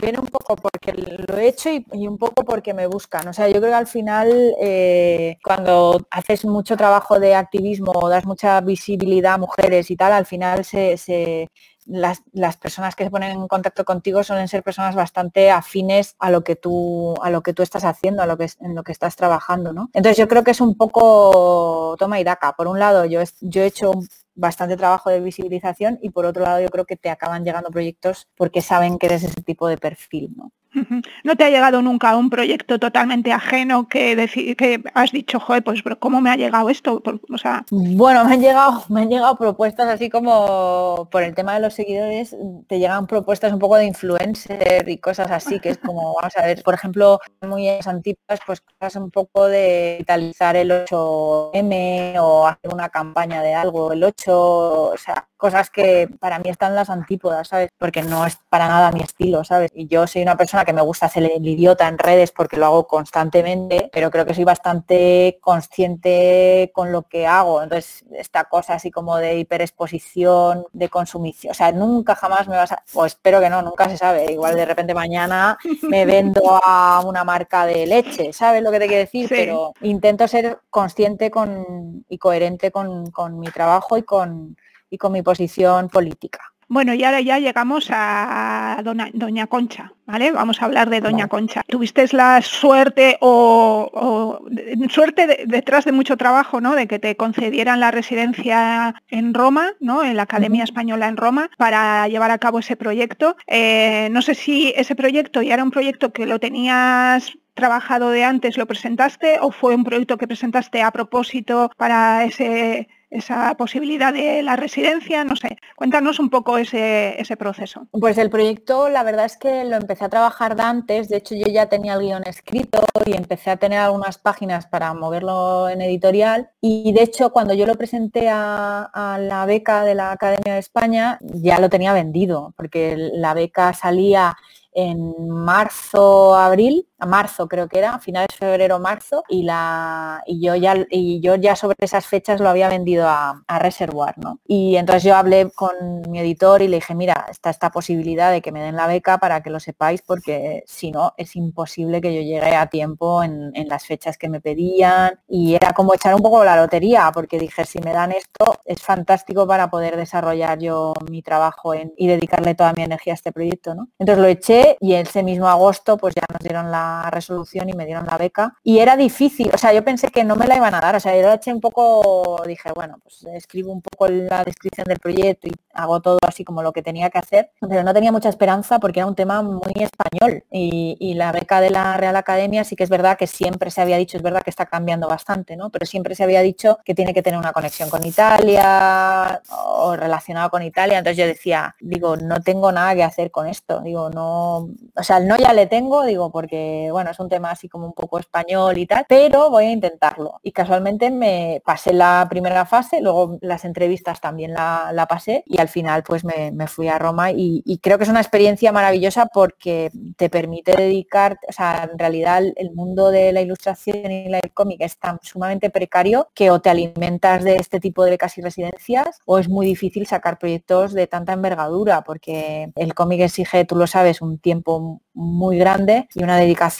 viene un poco porque lo he hecho y, un poco porque me buscan. O sea, yo creo que al final eh, cuando haces mucho trabajo de activismo o das mucha visibilidad a mujeres y tal, al final se, las, personas que se ponen en contacto contigo suelen ser personas bastante afines a lo que tú, a lo que tú estás haciendo, a lo que, en lo que estás trabajando, ¿no? Entonces yo creo que es un poco toma y daca. Por un lado, yo, yo he hecho bastante trabajo de visibilización y por otro lado yo creo que te acaban llegando proyectos porque saben que eres ese tipo de perfil, ¿no? ¿No te ha llegado nunca un proyecto totalmente ajeno que, que has dicho, joder, pues ¿cómo me ha llegado esto? O sea... Bueno, me han llegado, me han llegado propuestas así como por el tema de los seguidores, te llegan propuestas un poco de influencer y cosas así, que es como, vamos a ver, por ejemplo, muy antiguas, pues cosas un poco de vitalizar el 8M o hacer una campaña de algo, el 8, o sea, cosas que para mí están las antípodas, ¿sabes? Porque no es para nada mi estilo, ¿sabes? Y yo soy una persona que me gusta hacer el idiota en redes porque lo hago constantemente, pero creo que soy bastante consciente con lo que hago. Entonces, esta cosa así como de hiperexposición, de consumición, o sea, nunca jamás me vas a, o espero que no, nunca se sabe. Igual de repente mañana me vendo a una marca de leche, ¿sabes lo que te quiero decir? Pero intento ser consciente con, y coherente con, con mi trabajo y con y con mi posición política. Bueno, y ahora ya llegamos a Doña, Concha, ¿vale? Vamos a hablar de Doña Concha. ¿Tuviste la suerte o, suerte detrás de mucho trabajo, ¿no? De que te concedieran la residencia en Roma, ¿no? En la Academia Española en Roma, para llevar a cabo ese proyecto. Eh, no sé si ese proyecto ya era un proyecto que lo tenías trabajado de antes, lo presentaste, o fue un proyecto que presentaste a propósito para ese esa posibilidad de la residencia, no sé, cuéntanos un poco ese, ese, proceso. Pues el proyecto, la verdad es que lo empecé a trabajar de antes, de hecho yo ya tenía el guion escrito y empecé a tener algunas páginas para moverlo en editorial y de hecho cuando yo lo presenté a, a la beca de la Academia de España ya lo tenía vendido, porque la beca salía en marzo, abril marzo creo que era, finales de febrero, marzo, y, la, y, yo ya, y yo ya sobre esas fechas lo había vendido a, a Reservoir, ¿no? Y entonces yo hablé con mi editor y le dije, mira, está esta posibilidad de que me den la beca para que lo sepáis, porque si no, es imposible que yo llegue a tiempo en, las fechas que me pedían. Y era como echar un poco la lotería, porque dije, si me dan esto, es fantástico para poder desarrollar yo mi trabajo y dedicarle toda mi energía a este proyecto, ¿no? Entonces lo eché y ese mismo agosto pues ya nos dieron la resolución y me dieron la beca. Y era difícil, o sea, yo pensé que no me la iban a dar, o sea, yo eché un poco, dije, bueno, pues escribo un poco la descripción del proyecto y hago todo así como lo que tenía que hacer, pero no tenía mucha esperanza porque era un tema muy español y, la beca de la Real Academia sí que es verdad que siempre se había dicho, es verdad que está cambiando bastante, ¿no? Pero siempre se había dicho que tiene que tener una conexión con Italia o relacionado con Italia, entonces yo decía, digo, no tengo nada que hacer con esto, digo, no, o sea, el no ya le tengo, digo, porque bueno, es un tema así como un poco español y tal, pero voy a intentarlo. Y casualmente me pasé la primera fase, luego las entrevistas también la, pasé y al final pues me, fui a Roma y, creo que es una experiencia maravillosa porque te permite dedicar, o sea, en realidad el mundo de la ilustración y la cómic es tan sumamente precario que o te alimentas de este tipo de becas y residencias o es muy difícil sacar proyectos de tanta envergadura porque el cómic exige, tú lo sabes, un tiempo muy grande y una dedicación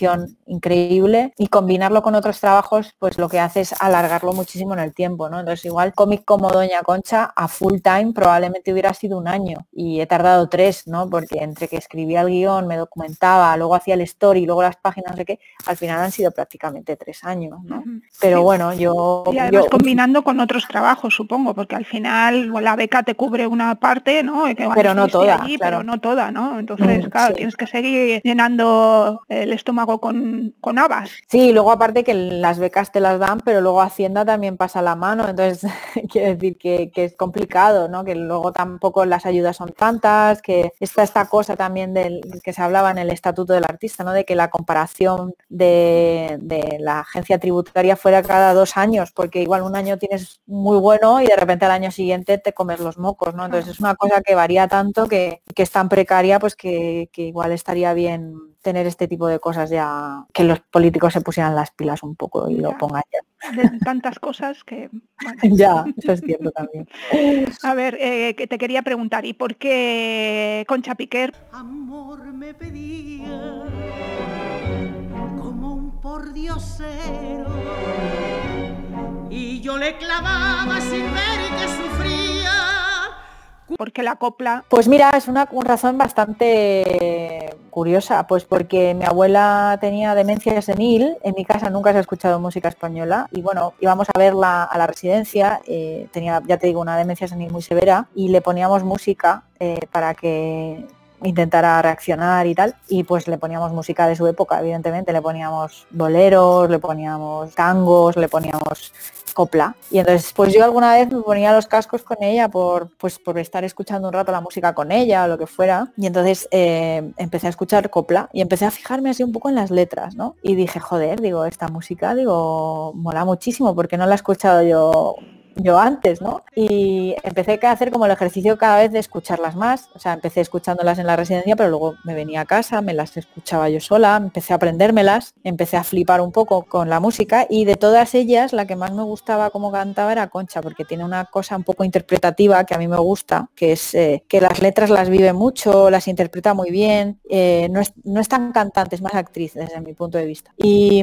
increíble y combinarlo con otros trabajos pues lo que hace es alargarlo muchísimo en el tiempo, ¿no? Entonces igual cómic como Doña Concha a full time probablemente hubiera sido un año y he tardado tres, ¿no? Porque entre que escribía el guion, me documentaba, luego hacía el story, luego las páginas de qué, al final han sido prácticamente tres años, ¿no? Pero bueno, yo... Y además combinando con otros trabajos, supongo, porque al final la beca te cubre una parte, ¿no? pero no toda, Pero no toda, ¿no? Entonces, mm, claro, tienes que seguir llenando el estómago con, con habas. Sí, luego aparte que las becas te las dan, pero luego Hacienda también pasa la mano, entonces quiere decir que, es complicado, ¿no? Que luego tampoco las ayudas son tantas, que está esta cosa también del que se hablaba en el estatuto del artista, ¿no? De que la comparación de, de la agencia tributaria fuera cada dos años, porque igual un año tienes muy bueno y de repente al año siguiente te comes los mocos, ¿no? Entonces es una cosa que varía tanto que, que es tan precaria, pues que, que igual estaría bien tener este tipo de cosas ya, que los políticos se pusieran las pilas un poco y lo pongan ya. de tantas cosas que... Ya, eso es cierto también. A ver, eh, que te quería preguntar, ¿y por qué Concha Piquer? Amor me pedía como un pordiosero y yo le clavaba sin ver que sufría porque la copla? Pues mira, es una razón bastante curiosa, pues porque mi abuela tenía demencia senil, en mi casa nunca se ha escuchado música española y bueno, íbamos a verla a la residencia, eh, tenía, ya te digo, una demencia senil muy severa y le poníamos música eh, para que intentara reaccionar y tal. Y pues le poníamos música de su época, evidentemente. Le poníamos boleros, le poníamos tangos, le poníamos copla. Y entonces, pues yo alguna vez me ponía los cascos con ella por, pues, por estar escuchando un rato la música con ella o lo que fuera. Y entonces eh, empecé a escuchar copla y empecé a fijarme así un poco en las letras, ¿no? Y dije, joder, digo, esta música, digo, mola muchísimo porque no la he escuchado yo yo antes, ¿no? Y empecé a hacer como el ejercicio cada vez de escucharlas más. O sea, empecé escuchándolas en la residencia, pero luego me venía a casa, me las escuchaba yo sola, empecé a aprendérmelas, empecé a flipar un poco con la música y de todas ellas la que más me gustaba como cantaba era Concha, porque tiene una cosa un poco interpretativa que a mí me gusta, que es eh, que las letras las vive mucho, las interpreta muy bien, eh, no, es, no, es, tan cantante, es más actriz desde mi punto de vista. Y,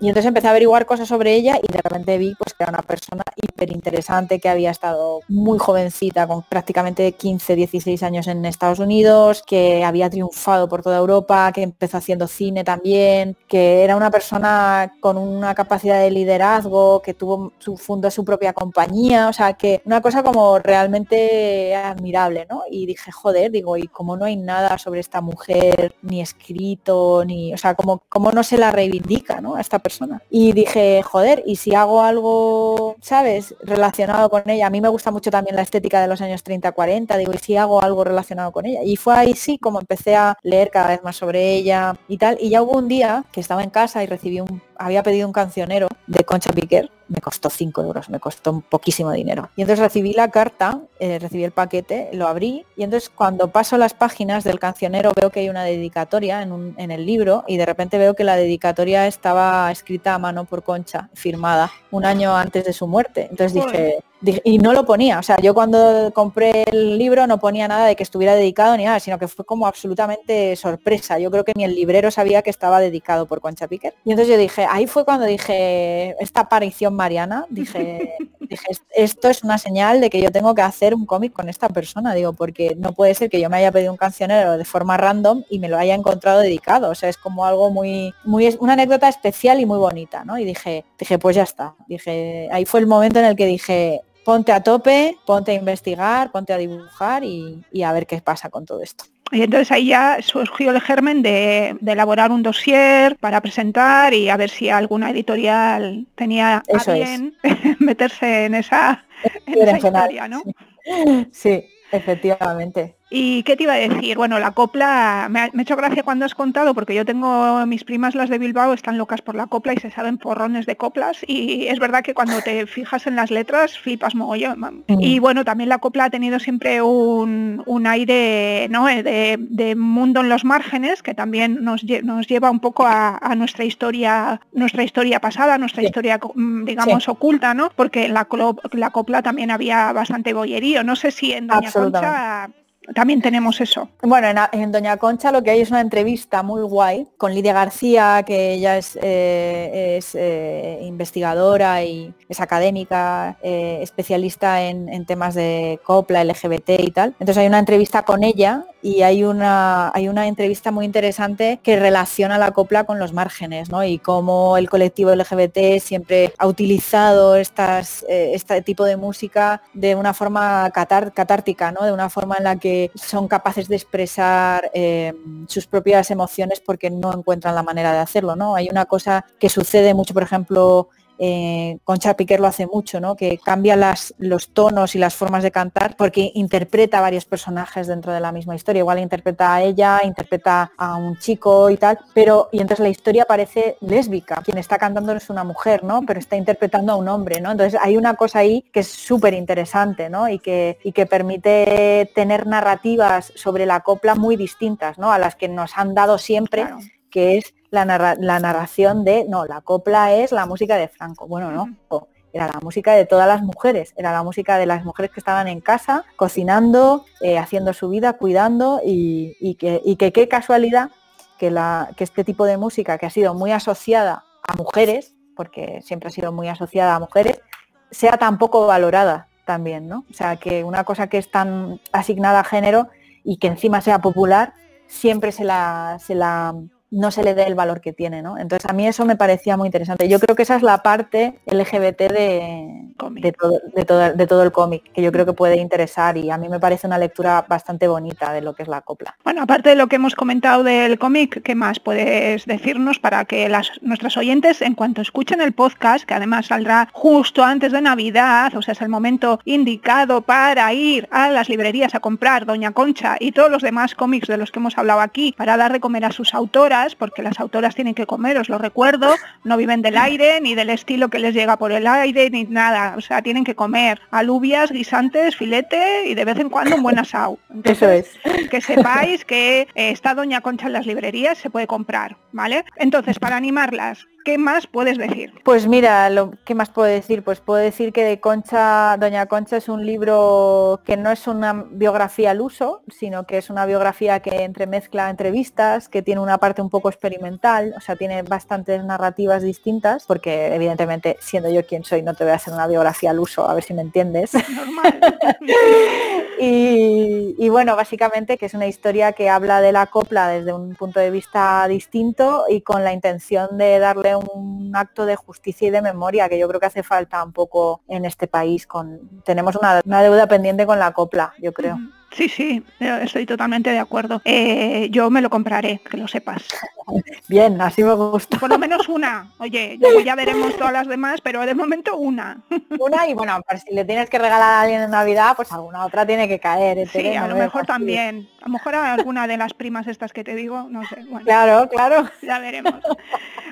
y entonces empecé a averiguar cosas sobre ella y de repente vi pues, que era una persona hiper interesante que había estado muy jovencita, con prácticamente 15, 16 años en Estados Unidos, que había triunfado por toda Europa, que empezó haciendo cine también, que era una persona con una capacidad de liderazgo, que tuvo su fundó su propia compañía, o sea, que una cosa como realmente admirable, ¿no? Y dije, joder, digo, y como no hay nada sobre esta mujer, ni escrito, ni, o sea, como, como no se la reivindica, ¿no? Esta persona. Y dije, joder, y si hago algo, ¿sabes? Relacionado con ella. A mí me gusta mucho también la estética de los años 30-40, digo, y si hago algo relacionado con ella. Y fue ahí sí como empecé a leer cada vez más sobre ella y tal. Y ya hubo un día que estaba en casa y recibí un, había pedido un cancionero de Concha Piquer me costó 5 euros, me costó poquísimo dinero. Y entonces recibí la carta, eh, recibí el paquete, lo abrí y entonces cuando paso las páginas del cancionero veo que hay una dedicatoria en, en el libro y de repente veo que la dedicatoria estaba escrita a mano por Concha, firmada, un año antes de su muerte. Entonces dije, y no lo ponía, o sea, yo cuando compré el libro no ponía nada de que estuviera dedicado ni nada, sino que fue como absolutamente sorpresa. Yo creo que ni el librero sabía que estaba dedicado por Concha Piquer. Y entonces yo dije, ahí fue cuando dije, esta aparición mariana, dije, dije, esto es una señal de que yo tengo que hacer un cómic con esta persona, digo, porque no puede ser que yo me haya pedido un cancionero de forma random y me lo haya encontrado dedicado. O sea, es como algo muy, muy, una anécdota especial y muy bonita, ¿no? Y dije, dije, pues ya está. Dije, ahí fue el momento en el que dije, ponte a tope, ponte a investigar, ponte a dibujar y, a ver qué pasa con todo esto. Y entonces ahí ya surgió el germen de, elaborar un dossier para presentar y a ver si alguna editorial tenía a bien meterse en esa, historia, ¿no? sí, efectivamente. ¿Y qué te iba a decir? Bueno, la copla, me ha, hecho gracia cuando has contado, porque yo tengo, mis primas las de Bilbao están locas por la copla y se saben porrones de coplas y es verdad que cuando te fijas en las letras flipas mogollón. Mm. Y bueno, también la copla ha tenido siempre un, aire ¿no? Eh, de, mundo en los márgenes que también nos, nos lleva un poco a, nuestra historia, nuestra historia pasada, nuestra historia mm, digamos oculta, ¿no? Porque en la, la copla también había bastante bollerío. No sé si en Doña Concha también tenemos eso. Bueno, en, Doña Concha lo que hay es una entrevista muy guay con Lidia García, que ella es, eh, eh, investigadora y es académica, eh, especialista en, temas de copla, LGBT y tal. Entonces hay una entrevista con ella y hay una, hay una entrevista muy interesante que relaciona la copla con los márgenes ¿no? y cómo el colectivo LGBT siempre ha utilizado estas, este tipo de música de una forma catártica, ¿no? de una forma en la que son capaces de expresar eh, sus propias emociones porque no encuentran la manera de hacerlo. ¿no? Hay una cosa que sucede mucho, por ejemplo, eh, Concha Piquer lo hace mucho, ¿no? que cambia las, los tonos y las formas de cantar porque interpreta a varios personajes dentro de la misma historia. Igual interpreta a ella, interpreta a un chico y tal, pero y entonces la historia parece lésbica. Quien está cantando es una mujer, ¿no? Pero está interpretando a un hombre, ¿no? Entonces hay una cosa ahí que es súper interesante, ¿no? Y que, y que permite tener narrativas sobre la copla muy distintas, ¿no? A las que nos han dado siempre que es la, narración de, no, la copla es la música de Franco. Bueno, no, era la música de todas las mujeres, era la música de las mujeres que estaban en casa, cocinando, eh, haciendo su vida, cuidando y, que, qué casualidad que, la, que este tipo de música que ha sido muy asociada a mujeres, porque siempre ha sido muy asociada a mujeres, sea tan poco valorada también, ¿no? O sea, que una cosa que es tan asignada a género y que encima sea popular, siempre se la, se la no se le dé el valor que tiene, ¿no? Entonces a mí eso me parecía muy interesante. Yo creo que esa es la parte LGBT de, de, todo, de, todo, el cómic, que yo creo que puede interesar y a mí me parece una lectura bastante bonita de lo que es la copla. Bueno, aparte de lo que hemos comentado del cómic, ¿qué más puedes decirnos para que las, nuestras oyentes, en cuanto escuchen el podcast, que además saldrá justo antes de Navidad, o sea, es el momento indicado para ir a las librerías a comprar Doña Concha y todos los demás cómics de los que hemos hablado aquí, para dar de comer a sus autoras, porque las autoras tienen que comer, os lo recuerdo, no viven del aire, ni del estilo que les llega por el aire, ni nada. O sea, tienen que comer alubias, guisantes, filete y de vez en cuando un buen asado. Eso es. Que sepáis que eh, está Doña Concha en las librerías, se puede comprar, ¿vale? Entonces, para animarlas, ¿Qué más puedes decir? Pues mira, lo que más puedo decir, pues puedo decir que de Concha, Doña Concha es un libro que no es una biografía al uso, sino que es una biografía que entremezcla entrevistas, que tiene una parte un poco experimental, o sea, tiene bastantes narrativas distintas, porque evidentemente siendo yo quien soy no te voy a hacer una biografía al uso, a ver si me entiendes. Normal. y, y bueno, básicamente que es una historia que habla de la copla desde un punto de vista distinto y con la intención de darle un acto de justicia y de memoria que yo creo que hace falta un poco en este país. Con, tenemos una, deuda pendiente con la copla, yo creo. Sí, sí, estoy totalmente de acuerdo. Eh, yo me lo compraré, que lo sepas. Bien, así me gusta. Por lo menos una. Oye, luego ya veremos todas las demás, pero de momento una. Una y bueno, si le tienes que regalar a alguien en Navidad, pues alguna otra tiene que caer. Sí, a lo mejor también. A lo mejor a alguna de las primas estas que te digo, no sé. claro, claro. Ya veremos.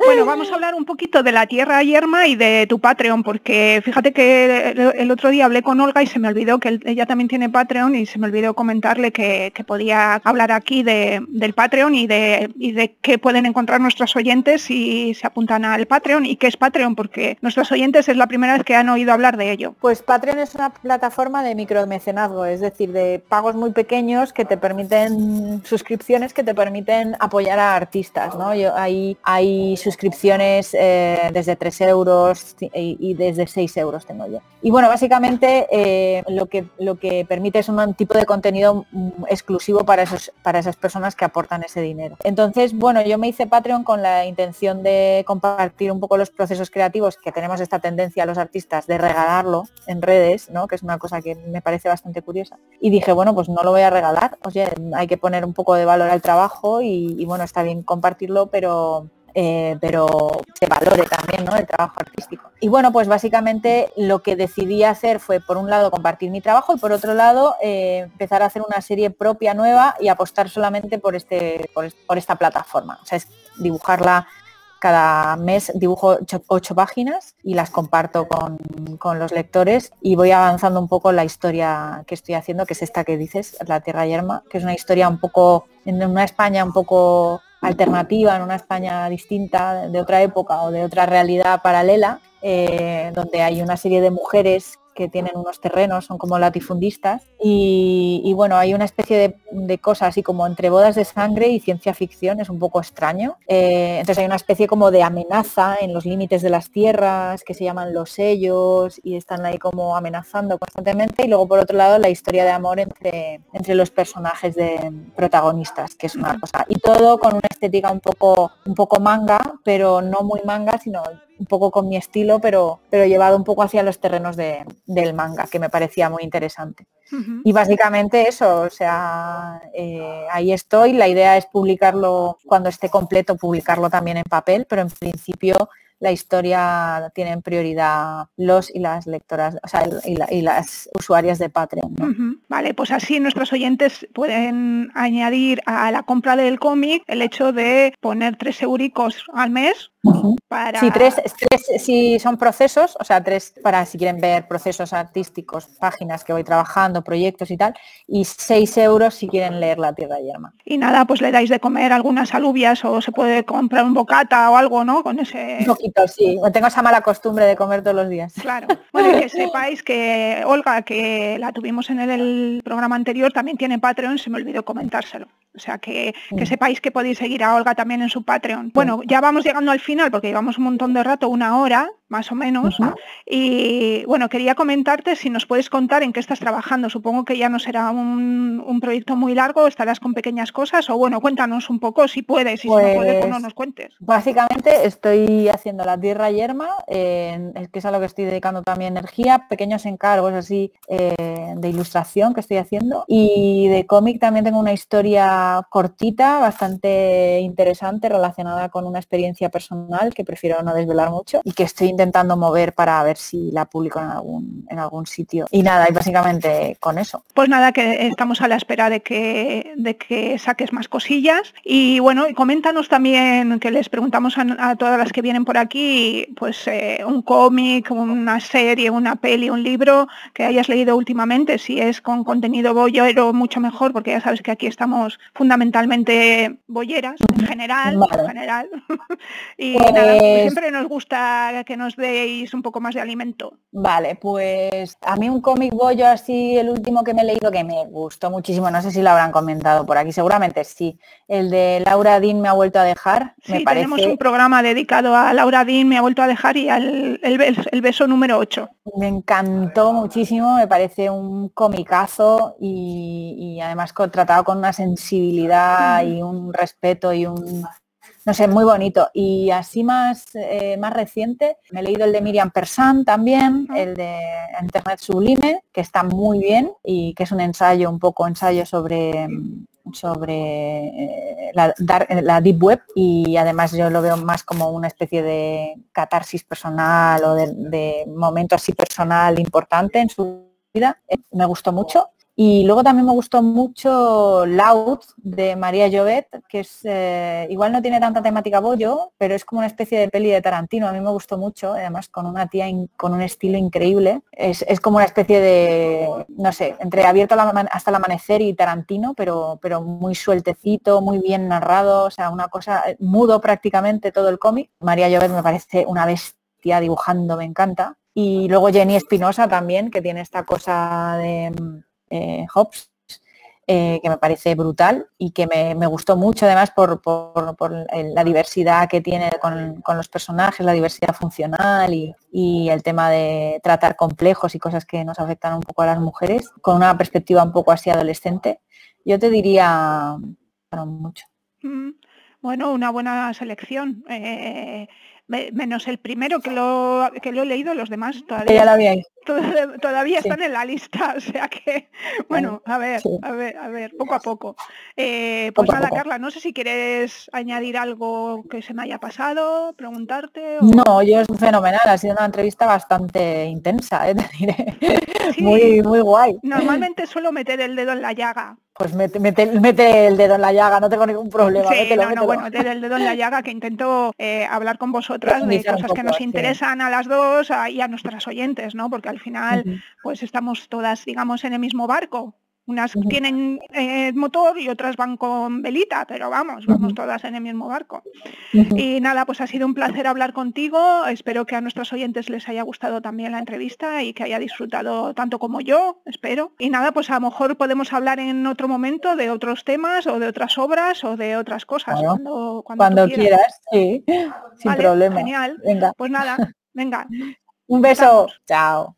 Bueno, vamos a hablar un poquito de la tierra yerma y de tu Patreon, porque fíjate que el otro día hablé con Olga y se me olvidó que ella también tiene Patreon y se me olvidó comentarle que, podía hablar aquí de, del Patreon y de, y de qué pueden encontrar nuestros oyentes si se apuntan al Patreon y qué es Patreon, porque nuestros oyentes es la primera vez que han oído hablar de ello. Pues Patreon es una plataforma de micromecenazgo, es decir, de pagos muy pequeños que te permiten suscripciones que te permiten apoyar a artistas, ¿no? Yo, hay, hay suscripciones eh, desde 3 euros y, desde 6 euros tengo yo. Y bueno, básicamente eh, lo, que, lo que permite es un tipo de contenido mm, exclusivo para, esos, para esas personas que aportan ese dinero. Entonces, bueno, yo me hice Patreon con la intención de compartir un poco los procesos creativos que tenemos esta tendencia los artistas de regalarlo en redes, ¿no? que es una cosa que me parece bastante curiosa. Y dije, bueno, pues no lo voy a regalar, o sea, hay que poner un poco de valor al trabajo y bueno, está bien compartirlo, pero eh, pero se valore también el trabajo artístico. Y bueno, pues básicamente lo que decidí hacer fue, por un lado, compartir mi trabajo y por otro lado, eh, empezar a hacer una serie propia nueva y apostar solamente por, este, por, esta plataforma. O sea, es dibujarla cada mes dibujo ocho, páginas y las comparto con, con, los lectores y voy avanzando un poco la historia que estoy haciendo, que es esta que dices, La Tierra Yerma, que es una historia un poco, en una España un poco alternativa, en una España distinta, de otra época o de otra realidad paralela, eh, donde hay una serie de mujeres que tienen unos terrenos, son como latifundistas, y, bueno, hay una especie de, cosas así como entre bodas de sangre y ciencia ficción, es un poco extraño. Eh, entonces hay una especie como de amenaza en los límites de las tierras, que se llaman los sellos, y están ahí como amenazando constantemente, y luego por otro lado la historia de amor entre, entre los personajes de protagonistas, que es una cosa. Y todo con una estética un poco, un poco manga, pero no muy manga, sino un poco con mi estilo, pero, pero llevado un poco hacia los terrenos del manga, que me parecía muy interesante. Y básicamente eso, o sea, eh, ahí estoy. La idea es publicarlo cuando esté completo, publicarlo también en papel, pero en principio la historia tienen prioridad los y las lectoras, o sea, y, las usuarias de Patreon. Vale, pues así nuestros oyentes pueden añadir a la compra del cómic el hecho de poner tres euricos al mes para... Sí, tres, si son procesos, o sea, tres para si quieren ver procesos artísticos, páginas que voy trabajando, proyectos y tal, y seis euros si quieren leer La Tierra Yerma. Y nada, pues le dais de comer algunas alubias o se puede comprar un bocata o algo, ¿no? Con ese... Un poquito, sí. Tengo esa mala costumbre de comer todos los días. Claro. Bueno, que sepáis que Olga, que la tuvimos en el, programa anterior, también tiene Patreon, se me olvidó comentárselo. O sea, que, que sepáis que podéis seguir a Olga también en su Patreon. Bueno, ya vamos llegando al final porque llevamos un montón de rato, una hora, más o menos. Y bueno, quería comentarte si nos puedes contar en qué estás trabajando. Supongo que ya no será un, proyecto muy largo, estarás con pequeñas cosas o bueno, cuéntanos un poco si puedes y si no puedes, pues no pues nos cuentes. Básicamente estoy haciendo la tierra yerma, es que es a lo que estoy dedicando también energía, pequeños encargos así eh, de ilustración que estoy haciendo y de cómic también tengo una historia cortita, bastante interesante relacionada con una experiencia personal que prefiero no desvelar mucho y que estoy intentando mover para ver si la publico en algún, en algún sitio. Y nada, y básicamente con eso. Pues nada, que estamos a la espera de que, de que saques más cosillas. Y bueno, y coméntanos también, que les preguntamos a, todas las que vienen por aquí, pues eh, un cómic, una serie, una peli, un libro que hayas leído últimamente, si es con contenido boyero, mucho mejor, porque ya sabes que aquí estamos fundamentalmente boyeras, en general, en general. y nada, pues siempre nos gusta que nos deis un poco más de alimento. Vale, pues a mí un cómic bollo así, el último que me he leído que me gustó muchísimo, no sé si lo habrán comentado por aquí, seguramente sí. El de Laura Dean me ha vuelto a dejar. Sí, tenemos un programa dedicado a Laura Me ha vuelto a dejar y al el, beso número 8. Me encantó muchísimo, me parece un comicazo y, además tratado con una sensibilidad y un respeto y un no sé, muy bonito. Y así más, eh, más reciente, me he leído el de Miriam Persan también, el de Internet Sublime, que está muy bien y que es un ensayo, un poco ensayo sobre sobre eh, la, la, Deep Web y además yo lo veo más como una especie de catarsis personal o de, de momento así personal importante en su vida. Eh, me gustó mucho y luego también me gustó mucho Loud de María Llobet, que es eh, igual no tiene tanta temática bollo, pero es como una especie de peli de Tarantino. A mí me gustó mucho, además con una tía con un estilo increíble. Es, como una especie de, no sé, entre abierto hasta el amanecer y Tarantino, pero, pero muy sueltecito, muy bien narrado, o sea, una cosa eh, mudo prácticamente todo el cómic. María Llobet me parece una bestia dibujando, me encanta. Y luego Jenny Espinosa también, que tiene esta cosa de eh, Hobbes, eh, que me parece brutal y que me, gustó mucho además por, la diversidad que tiene con, los personajes, la diversidad funcional y, el tema de tratar complejos y cosas que nos afectan un poco a las mujeres, con una perspectiva un poco así adolescente. Yo te diría, mucho. Mm, bueno, una buena selección. Eh, menos el primero que lo, que lo he leído, los demás todavía, todavía, están en la lista, o sea que, bueno, a ver, a ver, a ver, poco a poco. Eh, pues nada, Carla, no sé si quieres añadir algo que se me haya pasado, preguntarte. No, yo es fenomenal, ha sido una entrevista bastante intensa, ¿eh? te diré. muy, muy guay. Normalmente suelo meter el dedo en la llaga, pues mete, mete, el dedo en la llaga, no tengo ningún problema. Sí, no, no, bueno, meter el dedo en la llaga que intento eh, hablar con vosotras de cosas que nos interesan a las dos y a nuestras oyentes, ¿no? Porque al final, pues estamos todas, digamos, en el mismo barco. Unas tienen eh, motor y otras van con velita, pero vamos, vamos todas en el mismo barco. Y nada, pues ha sido un placer hablar contigo. Espero que a nuestros oyentes les haya gustado también la entrevista y que haya disfrutado tanto como yo, espero. Y nada, pues a lo mejor podemos hablar en otro momento de otros temas o de otras obras o de otras cosas. cuando, cuando, quieras. sí, sin problema. Genial. Pues nada, venga. Un beso. Chao.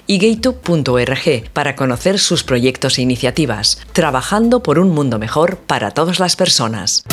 y gaytube.org para conocer sus proyectos e iniciativas, trabajando por un mundo mejor para todas las personas.